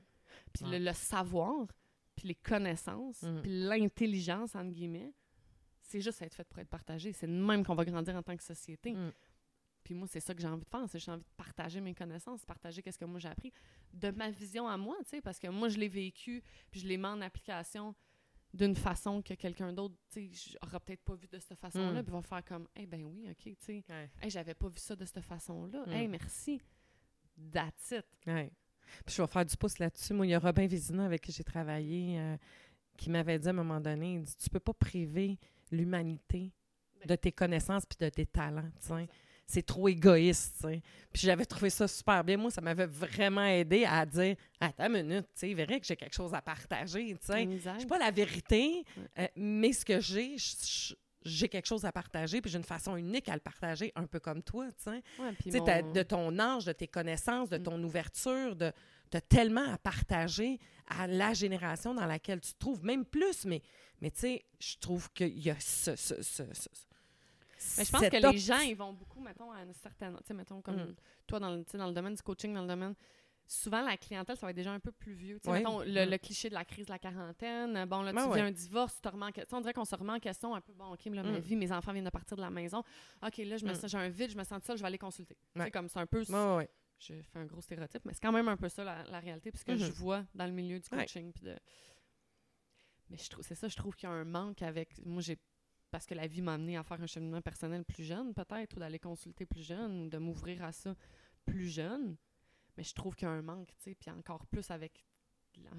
Speaker 2: Puis
Speaker 1: Ouais.
Speaker 2: le, le savoir, puis les connaissances,
Speaker 1: Mm.
Speaker 2: puis l'intelligence, entre guillemets, c'est juste être fait pour être partagé. C'est de même qu'on va grandir en tant que société.
Speaker 1: Mm.
Speaker 2: Puis moi, c'est ça que j'ai envie de faire. C'est j'ai envie de partager mes connaissances, partager qu'est-ce que moi j'ai appris, de ma vision à moi, tu sais, parce que moi, je l'ai vécu, puis je l'ai mis en application d'une façon que quelqu'un d'autre, tu sais, aura peut-être pas vu de cette façon-là,
Speaker 1: Mm.
Speaker 2: puis va faire comme, eh ben oui, ok, tu sais,
Speaker 1: Ouais.
Speaker 2: hey, j'avais pas vu ça de cette façon-là,
Speaker 1: Mm.
Speaker 2: hey, merci, that's it.
Speaker 1: Ouais. Puis je vais faire du pouce là-dessus. Moi, il y a Robin Vézina avec qui j'ai travaillé euh, qui m'avait dit à un moment donné, il dit, tu peux pas priver l'humanité de tes connaissances puis de tes talents. C'est trop égoïste. Puis j'avais trouvé ça super bien. Moi, ça m'avait vraiment aidé à dire, attends une minute, tu sais, que j'ai quelque chose à partager, tu sais. Je pas la vérité, euh, mais ce que j'ai, j'ai quelque chose à partager, puis j'ai une façon unique à le partager, un peu comme toi, tu sais.
Speaker 2: Ouais, mon-
Speaker 1: de ton âge, de tes connaissances, de
Speaker 2: Mm.
Speaker 1: ton ouverture, de t'as tellement à partager à la génération dans laquelle tu te trouves, même plus, mais, mais tu sais, je trouve qu'il y a ce... ce, ce, ce-
Speaker 2: Mais je pense que les gens, ils vont beaucoup, mettons, à une certaine. Tu sais, mettons, comme
Speaker 1: Mm.
Speaker 2: toi, dans le, tu dans le domaine du coaching, dans le domaine. Souvent, la clientèle, ça va être déjà un peu plus vieux. Tu sais,
Speaker 1: Ouais.
Speaker 2: mettons, le,
Speaker 1: Mm.
Speaker 2: le cliché de la crise de la quarantaine. Bon, là, tu
Speaker 1: Ben
Speaker 2: vis
Speaker 1: ouais.
Speaker 2: un divorce, tu te remets en que- tu sais, on dirait qu'on se remet en question un peu. Bon, OK, là, ma
Speaker 1: Mm.
Speaker 2: vie, mes enfants viennent de partir de la maison. OK, là, je me sens, j'ai un vide, je me sens seule, je vais aller consulter. Tu sais,
Speaker 1: Ouais.
Speaker 2: comme c'est un peu.
Speaker 1: Ouais, ouais, ouais.
Speaker 2: Je fais un gros stéréotype, mais c'est quand même un peu ça, la, la réalité, puisque
Speaker 1: Mhm.
Speaker 2: je vois dans le milieu du coaching. puis de... Mais je trouve, c'est ça, je trouve qu'il y a un manque avec. Moi, j'ai. Parce que la vie m'a amené à faire un cheminement personnel plus jeune, peut-être, ou d'aller consulter plus jeune, ou de m'ouvrir à ça plus jeune. Mais je trouve qu'il y a un manque, tu sais, puis encore plus avec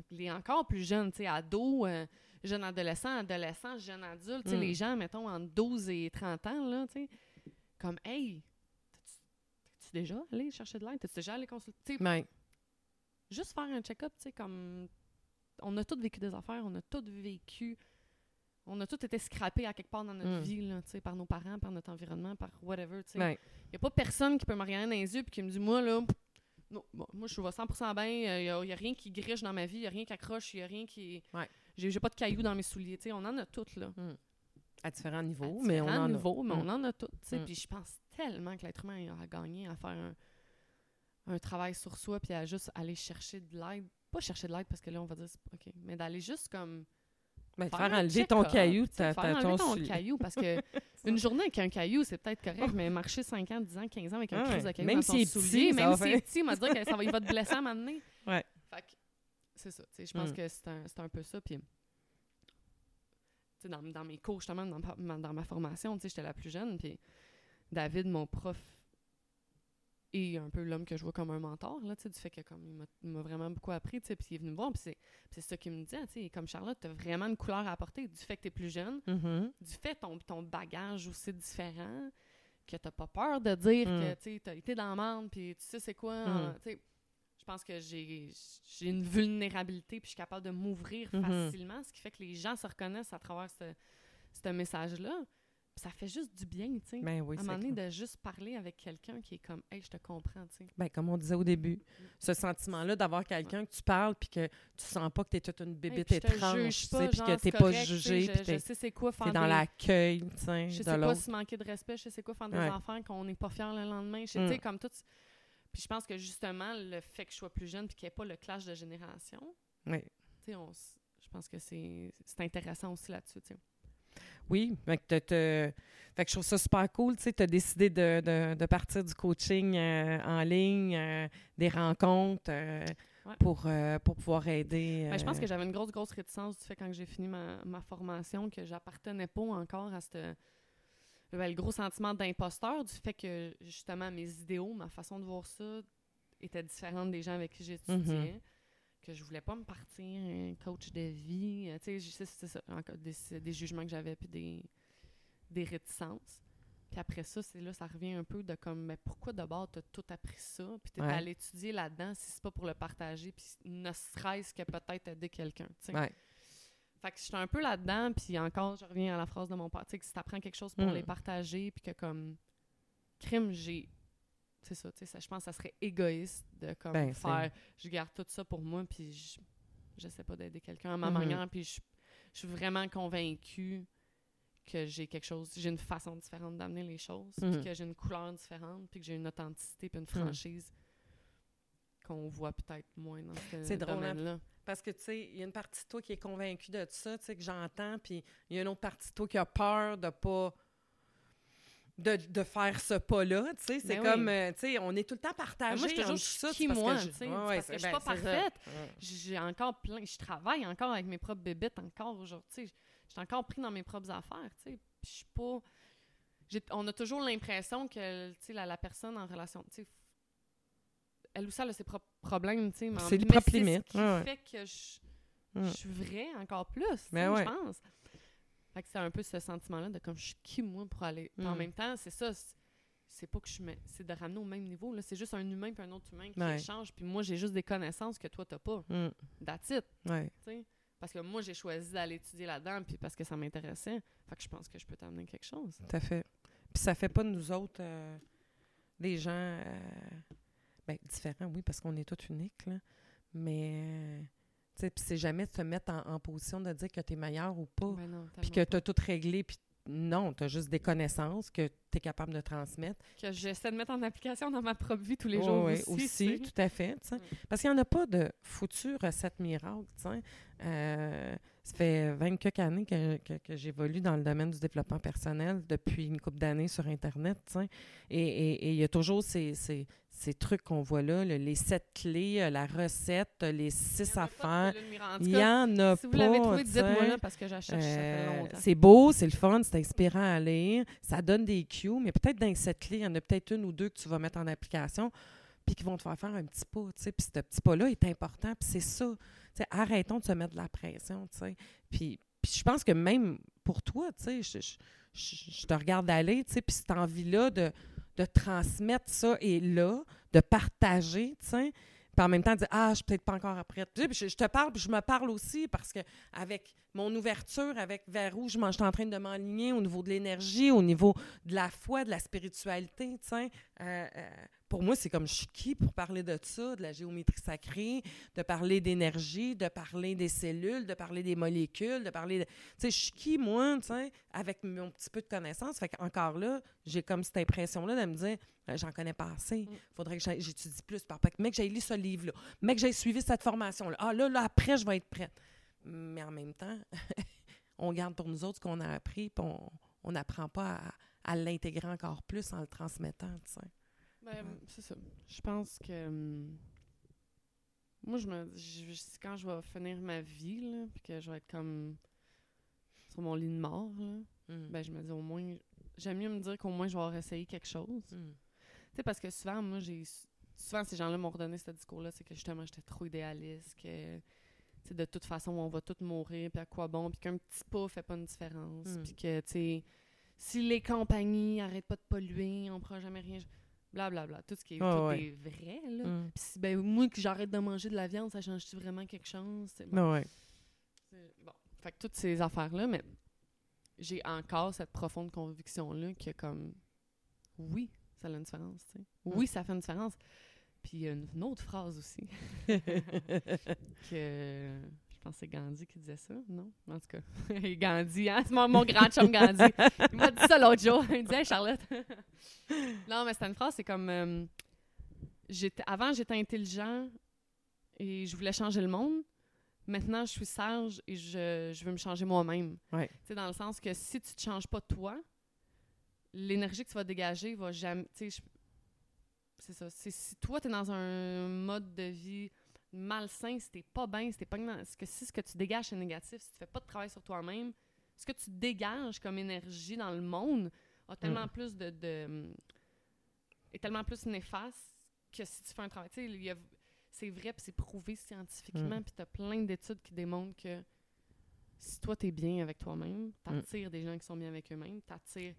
Speaker 2: les encore plus jeunes, tu sais, ados, euh, jeunes adolescents, adolescents, jeunes adultes, tu sais,
Speaker 1: Mm.
Speaker 2: les gens, mettons, entre 12 et 30 ans, là, tu sais, comme, hey, T'es-tu déjà allé chercher de l'aide? T'es-tu déjà allé consulter?
Speaker 1: Ouais.
Speaker 2: juste faire un check-up, tu sais, comme... On a tous vécu des affaires, on a tous vécu... On a tous été scrappés à quelque part dans notre
Speaker 1: Mm.
Speaker 2: vie, là, par nos parents, par notre environnement, par whatever.
Speaker 1: Ouais.
Speaker 2: Il n'y a pas personne qui peut me regarder dans les yeux et qui me dit, moi, là, non, bon, moi, je vais 100% bien, il n'y a, rien qui griche dans ma vie, il n'y a rien qui accroche, il n'y a rien qui...
Speaker 1: Ouais.
Speaker 2: J'ai pas de cailloux dans mes souliers, on en a toutes, là.
Speaker 1: À différents niveaux,
Speaker 2: À
Speaker 1: mais on en a.
Speaker 2: mais
Speaker 1: Mm.
Speaker 2: on en a toutes.
Speaker 1: Mm.
Speaker 2: Puis je pense tellement que l'être humain a gagné à faire un, un travail sur soi puis à juste aller chercher de l'aide. Pas chercher de l'aide parce que là, on va dire, c'est- OK, mais d'aller juste comme...
Speaker 1: Ben,
Speaker 2: faire
Speaker 1: enlever ton caillou, ta,
Speaker 2: faire enlever
Speaker 1: ton
Speaker 2: caillou parce que une journée avec un caillou, c'est peut-être correct, mais marcher 5 ans, 10 ans, 15 ans avec un
Speaker 1: Ouais.
Speaker 2: crise de caillou
Speaker 1: Même
Speaker 2: dans
Speaker 1: est petit,
Speaker 2: soulier,
Speaker 1: ça
Speaker 2: même
Speaker 1: va faire-
Speaker 2: petit, il m'a dit que ça va, il va te blesser à un moment donné.
Speaker 1: Ouais.
Speaker 2: Fait que c'est ça, je pense
Speaker 1: Mm.
Speaker 2: que c'est un, un peu ça, puis... tu sais, Dans, dans mes cours, justement, dans ma, dans ma formation, tu sais, j'étais la plus jeune, puis David, mon prof, est un peu l'homme que je vois comme un mentor, là, tu du fait que comme il m'a- vraiment beaucoup appris, tu puis il est venu me voir, puis c'est- ça qu'il me disait, tu sais, comme Charlotte, t'as vraiment une couleur à apporter, du fait que t'es plus jeune,
Speaker 1: Mhm.
Speaker 2: du fait ton, ton bagage aussi différent, que t'as pas peur de dire
Speaker 1: Mm.
Speaker 2: que tu sais, t'as été dans la merde, puis tu sais c'est quoi,
Speaker 1: Mm.
Speaker 2: tu je pense que j'ai j'ai une vulnérabilité, puis je suis capable de m'ouvrir
Speaker 1: Mhm.
Speaker 2: facilement, ce qui fait que les gens se reconnaissent à travers ce, ce message-là. Ça fait juste du bien, tu sais.
Speaker 1: Ben oui,
Speaker 2: à un
Speaker 1: c'est
Speaker 2: moment donné,
Speaker 1: clair.
Speaker 2: de juste parler avec quelqu'un qui est comme, hey, je te comprends, tu sais.
Speaker 1: Ben, comme on disait au début, ce sentiment-là d'avoir quelqu'un que tu parles puis que tu sens pas que tu es toute une
Speaker 2: Hey,
Speaker 1: bébite
Speaker 2: te
Speaker 1: étrange, tu sais, puis que
Speaker 2: c'est
Speaker 1: t'es pas jugé,
Speaker 2: je-
Speaker 1: t'es
Speaker 2: sais c'est quoi faire
Speaker 1: t'es dans
Speaker 2: des-
Speaker 1: l'accueil, tu sais,
Speaker 2: Je
Speaker 1: de
Speaker 2: sais quoi
Speaker 1: l'autre.
Speaker 2: se manquer de respect, je sais quoi faire des
Speaker 1: Ouais.
Speaker 2: enfants qu'on n'est pas fier le lendemain. Je sais,
Speaker 1: Mm.
Speaker 2: tu sais, comme tout. Puis je pense que justement, le fait que je sois plus jeune puis qu'il n'y ait pas le clash de génération,
Speaker 1: Oui.
Speaker 2: tu sais, on je pense que c'est c'est intéressant aussi là-dessus, tu sais.
Speaker 1: Oui, fait que, fait que je trouve ça super cool. Tu as décidé de, de- de partir du coaching euh, en ligne, euh, des rencontres euh,
Speaker 2: Ouais.
Speaker 1: pour, pour pouvoir aider.
Speaker 2: Ben, je pense que j'avais une grosse, grosse réticence du fait quand j'ai fini ma, ma formation que j'appartenais pas encore à cette, ben, le gros sentiment d'imposteur du fait que justement mes idéaux, ma façon de voir ça était différente des gens avec qui j'étudiais.
Speaker 1: Mhm.
Speaker 2: Que je voulais pas me partir un coach de vie. euh, Tu sais, c'est ça. encore des, jugements que j'avais puis des, des réticences. Puis après ça, c'est là, ça revient un peu de comme, mais pourquoi d'abord t'as tout appris ça, puis t'es
Speaker 1: Ouais.
Speaker 2: allé étudier là-dedans si c'est pas pour le partager, puis ne serait-ce que peut-être aider quelqu'un, tu sais.
Speaker 1: Ouais.
Speaker 2: Fait que j'étais un peu là-dedans, puis encore, je reviens à la phrase de mon père, tu sais, que si t'apprends quelque chose pour
Speaker 1: Mm.
Speaker 2: les partager, puis que comme crime, j'ai... C'est ça, tu sais, je pense que ça serait égoïste de comme
Speaker 1: Ben,
Speaker 2: faire, je garde tout ça pour moi, puis je j'essaie pas d'aider quelqu'un à ma
Speaker 1: Mhm.
Speaker 2: manière, puis je, je suis vraiment convaincue que j'ai quelque chose, j'ai une façon différente d'amener les choses, puis que j'ai une couleur différente, puis que j'ai une authenticité, puis une franchise qu'on voit peut-être moins dans ce
Speaker 1: hein?
Speaker 2: domaine-là.
Speaker 1: Parce que, tu sais, il y a une partie de toi qui est convaincue de ça, tu sais, que j'entends, puis il y a une autre partie de toi qui a peur de pas. De, de faire ce pas-là, tu sais, c'est
Speaker 2: Ben
Speaker 1: comme,
Speaker 2: oui.
Speaker 1: euh, tu sais, on est tout le temps partagé.
Speaker 2: moi, je te
Speaker 1: ça,
Speaker 2: qui, moi, tu sais,
Speaker 1: ouais,
Speaker 2: parce que je suis
Speaker 1: ben,
Speaker 2: pas
Speaker 1: ça.
Speaker 2: parfaite. J'ai encore plein je travaille encore avec mes propres bébites encore aujourd'hui tu sais je suis encore pris dans mes propres affaires tu sais puis je suis pas on a toujours l'impression que tu sais la, la personne en relation tu sais elle aussi elle a ses propres problèmes tu sais mais
Speaker 1: C'est les propres limites,
Speaker 2: ce qui
Speaker 1: ouais,
Speaker 2: fait que je, je suis vraie encore plus
Speaker 1: Ben ouais.
Speaker 2: je pense fait que c'est un peu ce sentiment là de comme je suis qui moi pour aller Puis en
Speaker 1: Mm.
Speaker 2: même temps c'est ça c'est- pas que je mets c'est de ramener au même niveau c'est juste un humain puis un autre humain qui
Speaker 1: Ouais.
Speaker 2: échange puis moi j'ai juste des connaissances que toi t'as pas
Speaker 1: Mm.
Speaker 2: that's it
Speaker 1: Ouais.
Speaker 2: Parce que moi, j'ai choisi d'aller étudier là-dedans, puis parce que ça m'intéressait. Fait que je pense que je peux t'amener quelque chose.
Speaker 1: Tout à fait. Puis ça fait pas de nous autres euh, des gens euh, ben, différents, oui, parce qu'on est tous uniques, là. Mais, euh, puis c'est jamais de se mettre en, en position de dire que tu es meilleur ou pas.
Speaker 2: Ben
Speaker 1: Puis que tu as tout réglé, puis non, tu as juste des connaissances que tu es capable de transmettre.
Speaker 2: que j'essaie de mettre en application dans ma propre vie tous les jours
Speaker 1: ouais,
Speaker 2: aussi. tu sais.
Speaker 1: tout à fait.
Speaker 2: Mm.
Speaker 1: Parce qu'il n'y en a pas de foutue recette miracle. Euh, ça fait 20 quelques années que, que- que j'évolue dans le domaine du développement personnel depuis une couple d'années sur Internet. tu sais. Et il y a toujours ces, ces- ces trucs qu'on voit là, le- les sept clés, euh, la recette, euh, les
Speaker 2: Il
Speaker 1: six
Speaker 2: y en a pas de
Speaker 1: affaires. Il y en a
Speaker 2: si vous
Speaker 1: pas.
Speaker 2: l'avez trouvé, dites-moi là parce que fait
Speaker 1: Euh, c'est beau, c'est le fun, c'est inspirant à lire. Ça donne des cues, mais peut-être dans cette clé, il y en a peut-être une ou deux que tu vas mettre en application puis qui vont te faire faire un petit pas. tu sais. Puis ce petit pas-là est important, puis c'est ça. Arrêtons de se mettre de la pression. tu sais. Puis, puis je pense que même pour toi, tu sais, je, je- je- je te regarde aller, tu sais, puis cette envie-là de, de transmettre ça et là, de partager, tu sais. Puis en même temps, dire Ah, je suis peut-être pas encore prête. Je, je te parle, puis je me parle aussi parce que avec mon ouverture, avec vers où je, je suis en train de m'aligner au niveau de l'énergie, au niveau de la foi, de la spiritualité, tu sais. euh, euh, pour moi, c'est comme je suis qui pour parler de ça, de la géométrie sacrée, de parler d'énergie, de parler des cellules, de parler des molécules, de parler de. Tu sais, je suis qui, moi, tu sais, avec mon petit peu de connaissances. Fait qu'encore là, j'ai comme cette impression-là de me dire, euh, j'en connais pas assez.
Speaker 2: Mm.
Speaker 1: faudrait que j'étudie plus. Par mec, j'ai lu ce livre-là. Mec, j'ai suivi cette formation-là. Ah, là, là, après, je vais être prête. Mais en même temps, on garde pour nous autres ce qu'on a appris, puis on n'apprend pas à, à l'intégrer encore plus en le transmettant, tu sais.
Speaker 2: Ben, c'est ça. Je pense que. hum, moi, je me. je- je- quand je vais finir ma vie, là, puis que je vais être comme. sur mon lit de mort, là,
Speaker 1: Mm.
Speaker 2: ben, je me dis au moins. J'aime mieux me dire qu'au moins je vais avoir essayé quelque chose.
Speaker 1: Mm.
Speaker 2: Tu sais, parce que souvent, moi, j'ai. Souvent, ces gens-là m'ont redonné ce discours-là, c'est que justement, j'étais trop idéaliste, que. de toute façon, on va tous mourir, puis à quoi bon, puis qu'un petit pas fait pas une différence,
Speaker 1: Mm.
Speaker 2: puis que, tu sais, si les compagnies arrêtent pas de polluer, on pourra jamais rien. Blablabla. Tout ce qui est,
Speaker 1: Ouais,
Speaker 2: tout
Speaker 1: ouais.
Speaker 2: est vrai, là.
Speaker 1: Mm.
Speaker 2: Puis si, ben, moi, que j'arrête de manger de la viande, ça change-tu vraiment quelque chose? Bon,
Speaker 1: Ben ouais.
Speaker 2: bon. Fait que toutes ces affaires-là, mais j'ai encore cette profonde conviction-là que, comme, oui, ça a une différence, tu sais. Oui, ça fait une différence. Puis il y a une, une autre phrase aussi, que je pense que c'est Gandhi qui disait ça, non? En tout cas, Gandhi, hein? C'est mon, mon grand chum Gandhi. Il m'a dit ça l'autre jour. Il disait, Hey, Charlotte. non, mais c'était une phrase, c'est comme. euh, j'étais, avant, j'étais intelligent et je voulais changer le monde. Maintenant, je suis sage et je, je veux me changer moi-même.
Speaker 1: Ouais.
Speaker 2: Tu sais, dans le sens que si tu te changes pas toi, l'énergie que tu vas dégager va jamais. Tu sais, je- c'est ça. C'est si toi, tu es dans un mode de vie malsain, si t'es pas bien, si t'es pas dans- que si ce que tu dégages est négatif, si tu fais pas de travail sur toi-même, ce que tu dégages comme énergie dans le monde a tellement plus de, de- est tellement plus néfaste que si tu fais un travail. Tu sais, c'est vrai puis c'est prouvé scientifiquement
Speaker 1: Mm.
Speaker 2: puis tu as plein d'études qui démontrent que si toi tu es bien avec toi-même, tu attires des gens qui sont bien avec eux-mêmes, t'attires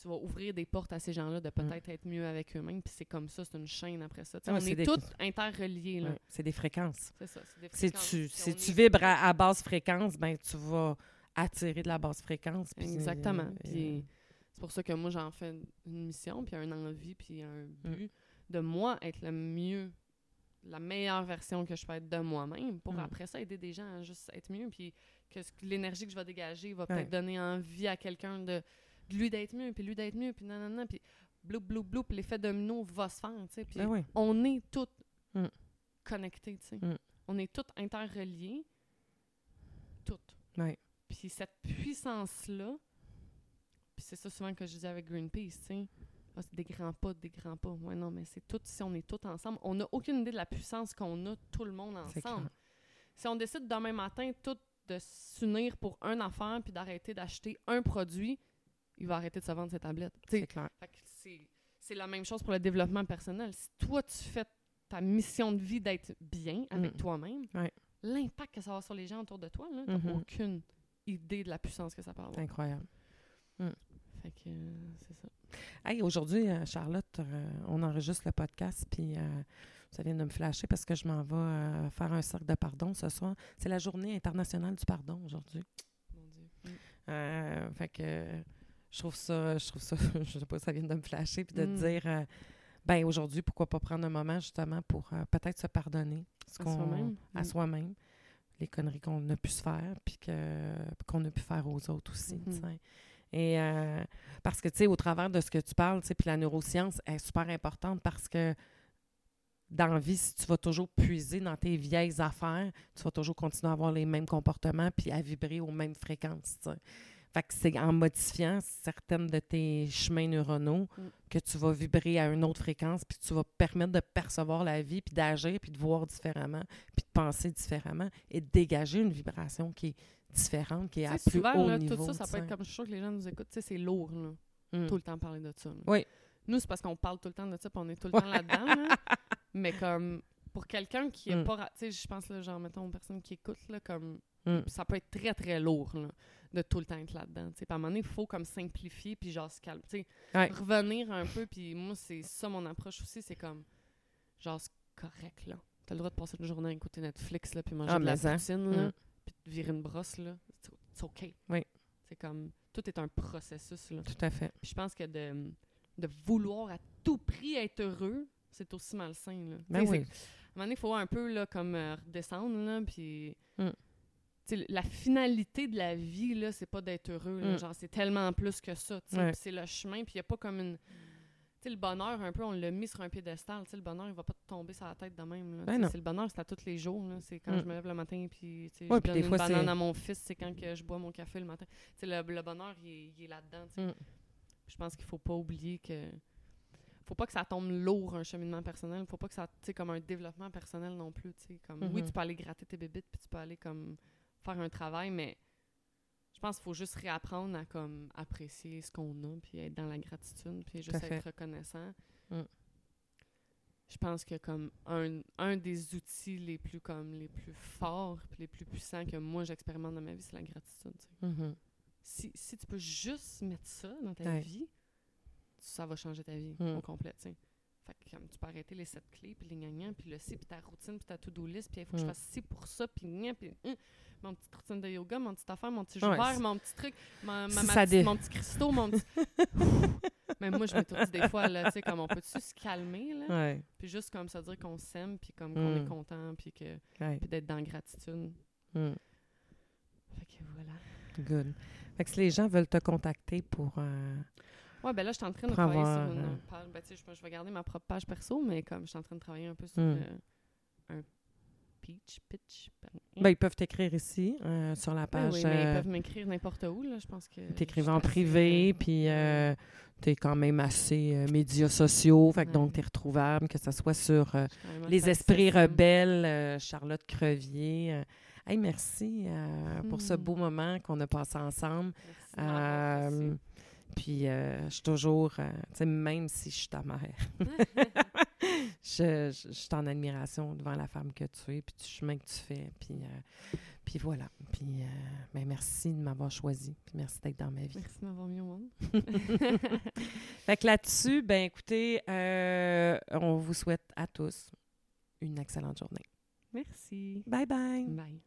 Speaker 2: tu vas ouvrir des portes à ces gens-là de peut-être être mieux avec eux-mêmes puis c'est comme ça, c'est une chaîne après ça. Tu on
Speaker 1: c'est
Speaker 2: est
Speaker 1: des-
Speaker 2: tous interreliés
Speaker 1: C'est des fréquences.
Speaker 2: C'est ça, c'est des
Speaker 1: Si
Speaker 2: fréquences,
Speaker 1: tu,
Speaker 2: puis
Speaker 1: si tu
Speaker 2: est-
Speaker 1: vibres à, à basse fréquence, ben tu vas attirer de la basse fréquence.
Speaker 2: Exactement.
Speaker 1: euh,
Speaker 2: Puis c'est pour ça que moi, j'en fais une mission, puis un envie, puis un
Speaker 1: Mm.
Speaker 2: but de moi être le mieux, la meilleure version que je peux être de moi-même pour
Speaker 1: Mm.
Speaker 2: après ça aider des gens à juste être mieux. Puis que l'énergie que je vais dégager va peut-être donner envie à quelqu'un de lui d'être mieux, puis lui d'être mieux, puis non. Puis bloup, bloup, bloup, puis l'effet domino va se faire, tu sais. Puis
Speaker 1: ben oui.
Speaker 2: on est tous
Speaker 1: Mm.
Speaker 2: connectés, tu sais.
Speaker 1: Mm.
Speaker 2: On est tous interreliés, toutes.
Speaker 1: Ouais.
Speaker 2: Puis cette puissance-là, puis c'est ça souvent que je dis avec Greenpeace, tu sais. Ah, c'est des grands pas, des grands pas. Ouais, non, mais c'est tout, si on est tous ensemble, on n'a aucune idée de la puissance qu'on a, tout le monde ensemble. Si on décide demain matin, tout de s'unir pour un affaire, puis d'arrêter d'acheter un produit, il va arrêter de se vendre ses tablettes. Tu
Speaker 1: C'est clair.
Speaker 2: c'est, la même chose pour le développement personnel. Si toi, tu fais ta mission de vie d'être bien avec
Speaker 1: Mm.
Speaker 2: toi-même,
Speaker 1: Ouais.
Speaker 2: l'impact que ça va sur les gens autour de toi, t'as
Speaker 1: Mhm.
Speaker 2: aucune idée de la puissance que ça peut avoir.
Speaker 1: C'est incroyable.
Speaker 2: Fait que euh, c'est ça.
Speaker 1: Hey, aujourd'hui, euh, Charlotte, euh, on enregistre le podcast, puis ça vient de me flasher parce que je m'en vais faire un cercle de pardon ce soir. C'est la journée internationale du pardon aujourd'hui.
Speaker 2: Mon Dieu. Mm.
Speaker 1: Fait que je trouve ça, je trouve ça, je sais pas, ça vient de me flasher, puis de
Speaker 2: Mm.
Speaker 1: te dire, euh, ben aujourd'hui, pourquoi pas prendre un moment justement pour euh, peut-être se pardonner ce
Speaker 2: À
Speaker 1: qu'on-
Speaker 2: soi-même.
Speaker 1: à
Speaker 2: Mm.
Speaker 1: soi-même, les conneries qu'on a pu se faire, puis qu'on a pu faire aux autres aussi.
Speaker 2: Mhm.
Speaker 1: sais. Et euh, parce que, tu sais, au travers de ce que tu parles, puis la neuroscience est super importante parce que dans la vie, si tu vas toujours puiser dans tes vieilles affaires, tu vas toujours continuer à avoir les mêmes comportements puis à vibrer aux mêmes fréquences. Fait que c'est en modifiant certaines de tes chemins neuronaux
Speaker 2: Mm.
Speaker 1: que tu vas vibrer à une autre fréquence puis tu vas permettre de percevoir la vie puis d'agir puis de voir différemment puis de penser différemment et de dégager une vibration qui est différente, qui est à plus
Speaker 2: souvent,
Speaker 1: haut
Speaker 2: là,
Speaker 1: niveau.
Speaker 2: tout ça, ça peut être comme je suis sûre que les gens nous écoutent. Tu sais, c'est lourd, là,
Speaker 1: Mm.
Speaker 2: tout le temps parler de ça. là.
Speaker 1: Oui.
Speaker 2: Nous, c'est parce qu'on parle tout le temps de ça, puis on est tout le temps là-dedans. là. Mais comme pour quelqu'un qui est
Speaker 1: Mm.
Speaker 2: pas. Tu sais, je pense, là, genre, mettons, aux personnes qui écoutent, là, comme.
Speaker 1: Mm.
Speaker 2: Ça peut être très, très lourd, là, de tout le temps être là-dedans. Puis à un moment donné, il faut comme simplifier, puis genre se calmer.
Speaker 1: Ouais.
Speaker 2: Revenir un peu, puis moi, c'est ça mon approche aussi, c'est comme, genre, c'est correct, là. T'as le droit de passer une journée à écouter Netflix, là, puis manger
Speaker 1: Ah,
Speaker 2: de la
Speaker 1: ça.
Speaker 2: poutine, là,
Speaker 1: Mm.
Speaker 2: puis te virer une brosse, là. C'est- OK.
Speaker 1: Oui.
Speaker 2: C'est comme, tout est un processus, là.
Speaker 1: Tout à fait.
Speaker 2: Puis je pense que de, de vouloir à tout prix être heureux, c'est aussi malsain, là.
Speaker 1: Ben oui.
Speaker 2: À un moment donné, il faut un peu, là, comme, euh, redescendre, là, puis...
Speaker 1: Mm.
Speaker 2: La finalité de la vie, là, c'est pas d'être heureux, là.
Speaker 1: Mm.
Speaker 2: Genre, c'est tellement plus que ça.
Speaker 1: Ouais.
Speaker 2: C'est le chemin, puis il y a pas comme une... Tu sais, le bonheur, un peu, on l'a mis sur un piédestal. Tu sais, le bonheur, il va pas te tomber sur la tête de même.
Speaker 1: Ben
Speaker 2: le bonheur, c'est à tous les jours. C'est quand
Speaker 1: Mm.
Speaker 2: je me lève le matin, puis
Speaker 1: Ouais,
Speaker 2: je donne
Speaker 1: fois,
Speaker 2: une banane à mon fils. C'est quand que je bois mon café le matin. Le, le bonheur, il est, là-dedans.
Speaker 1: Mm.
Speaker 2: Je pense qu'il faut pas oublier que... Faut pas que ça tombe lourd, un cheminement personnel. Faut pas que ça... Tu sais, comme un développement personnel non plus, tu. Comme, Oui,
Speaker 1: Mhm.
Speaker 2: tu peux aller gratter tes bébites, puis tu peux aller comme faire un travail, mais... Je pense qu'il faut juste réapprendre à comme apprécier ce qu'on a, puis être dans la gratitude, puis juste être reconnaissant.
Speaker 1: Mm.
Speaker 2: Je pense que comme un, un des outils les plus comme les plus forts puis les plus puissants que moi j'expérimente dans ma vie, c'est la gratitude.
Speaker 1: Mhm.
Speaker 2: Si, si tu peux juste mettre ça dans ta
Speaker 1: Ouais.
Speaker 2: vie, ça va changer ta vie
Speaker 1: Mm.
Speaker 2: au complet. Fait que comme tu peux arrêter les sept clés, puis les gagnants, puis le ci, puis ta routine, puis ta to-do list, puis il faut que je
Speaker 1: Mm.
Speaker 2: fasse ci pour ça, puis gna, puis hum, mon petite routine de yoga, mon petit affaire, mon petit
Speaker 1: Ouais,
Speaker 2: jus vert,
Speaker 1: c'est-
Speaker 2: mon petit truc, ma, petite- mon petit cristaux, mon petit... Mais moi, je m'étourdis des fois, là, tu sais, comme on peut-tu se calmer, là?
Speaker 1: Ouais.
Speaker 2: Puis juste comme ça dire qu'on s'aime, puis comme qu'on
Speaker 1: Mm.
Speaker 2: est content, puis que
Speaker 1: Ouais.
Speaker 2: puis d'être dans la gratitude.
Speaker 1: Mm.
Speaker 2: Fait que voilà.
Speaker 1: Good. Fait que si les gens veulent te contacter pour. euh,
Speaker 2: Ouais, ben là, je suis en train de travailler
Speaker 1: avoir,
Speaker 2: sur une
Speaker 1: euh,
Speaker 2: page. Ben, tu sais, je, je vais garder ma propre page perso, mais comme je suis en train de travailler un peu sur
Speaker 1: Mm.
Speaker 2: euh, un pitch, pitch. ben,
Speaker 1: Ben, ils peuvent t'écrire ici, euh, sur la page.
Speaker 2: oui, mais ils peuvent m'écrire n'importe où, là. Je pense que.
Speaker 1: T'écrives en
Speaker 2: assez,
Speaker 1: privé, puis euh, t'es quand même assez médias sociaux, fait que
Speaker 2: Ouais.
Speaker 1: donc t'es retrouvable, que ce soit sur Les Esprits. Rebelles, Charlotte Crevier. Hey, merci euh, pour ce
Speaker 2: Hmm.
Speaker 1: beau moment qu'on a passé ensemble.
Speaker 2: Merci.
Speaker 1: Euh, puis euh, je suis toujours, euh, tu sais, même si je suis ta mère, je, je- je suis en admiration devant la femme que tu es, puis du chemin que tu fais. Puis, euh, puis voilà. Puis euh, ben, merci de m'avoir choisi. Puis merci d'être dans ma vie.
Speaker 2: Merci de m'avoir mis au monde.
Speaker 1: Fait que là-dessus, ben écoutez, on vous souhaite à tous une excellente journée.
Speaker 2: Merci.
Speaker 1: Bye bye.
Speaker 2: Bye.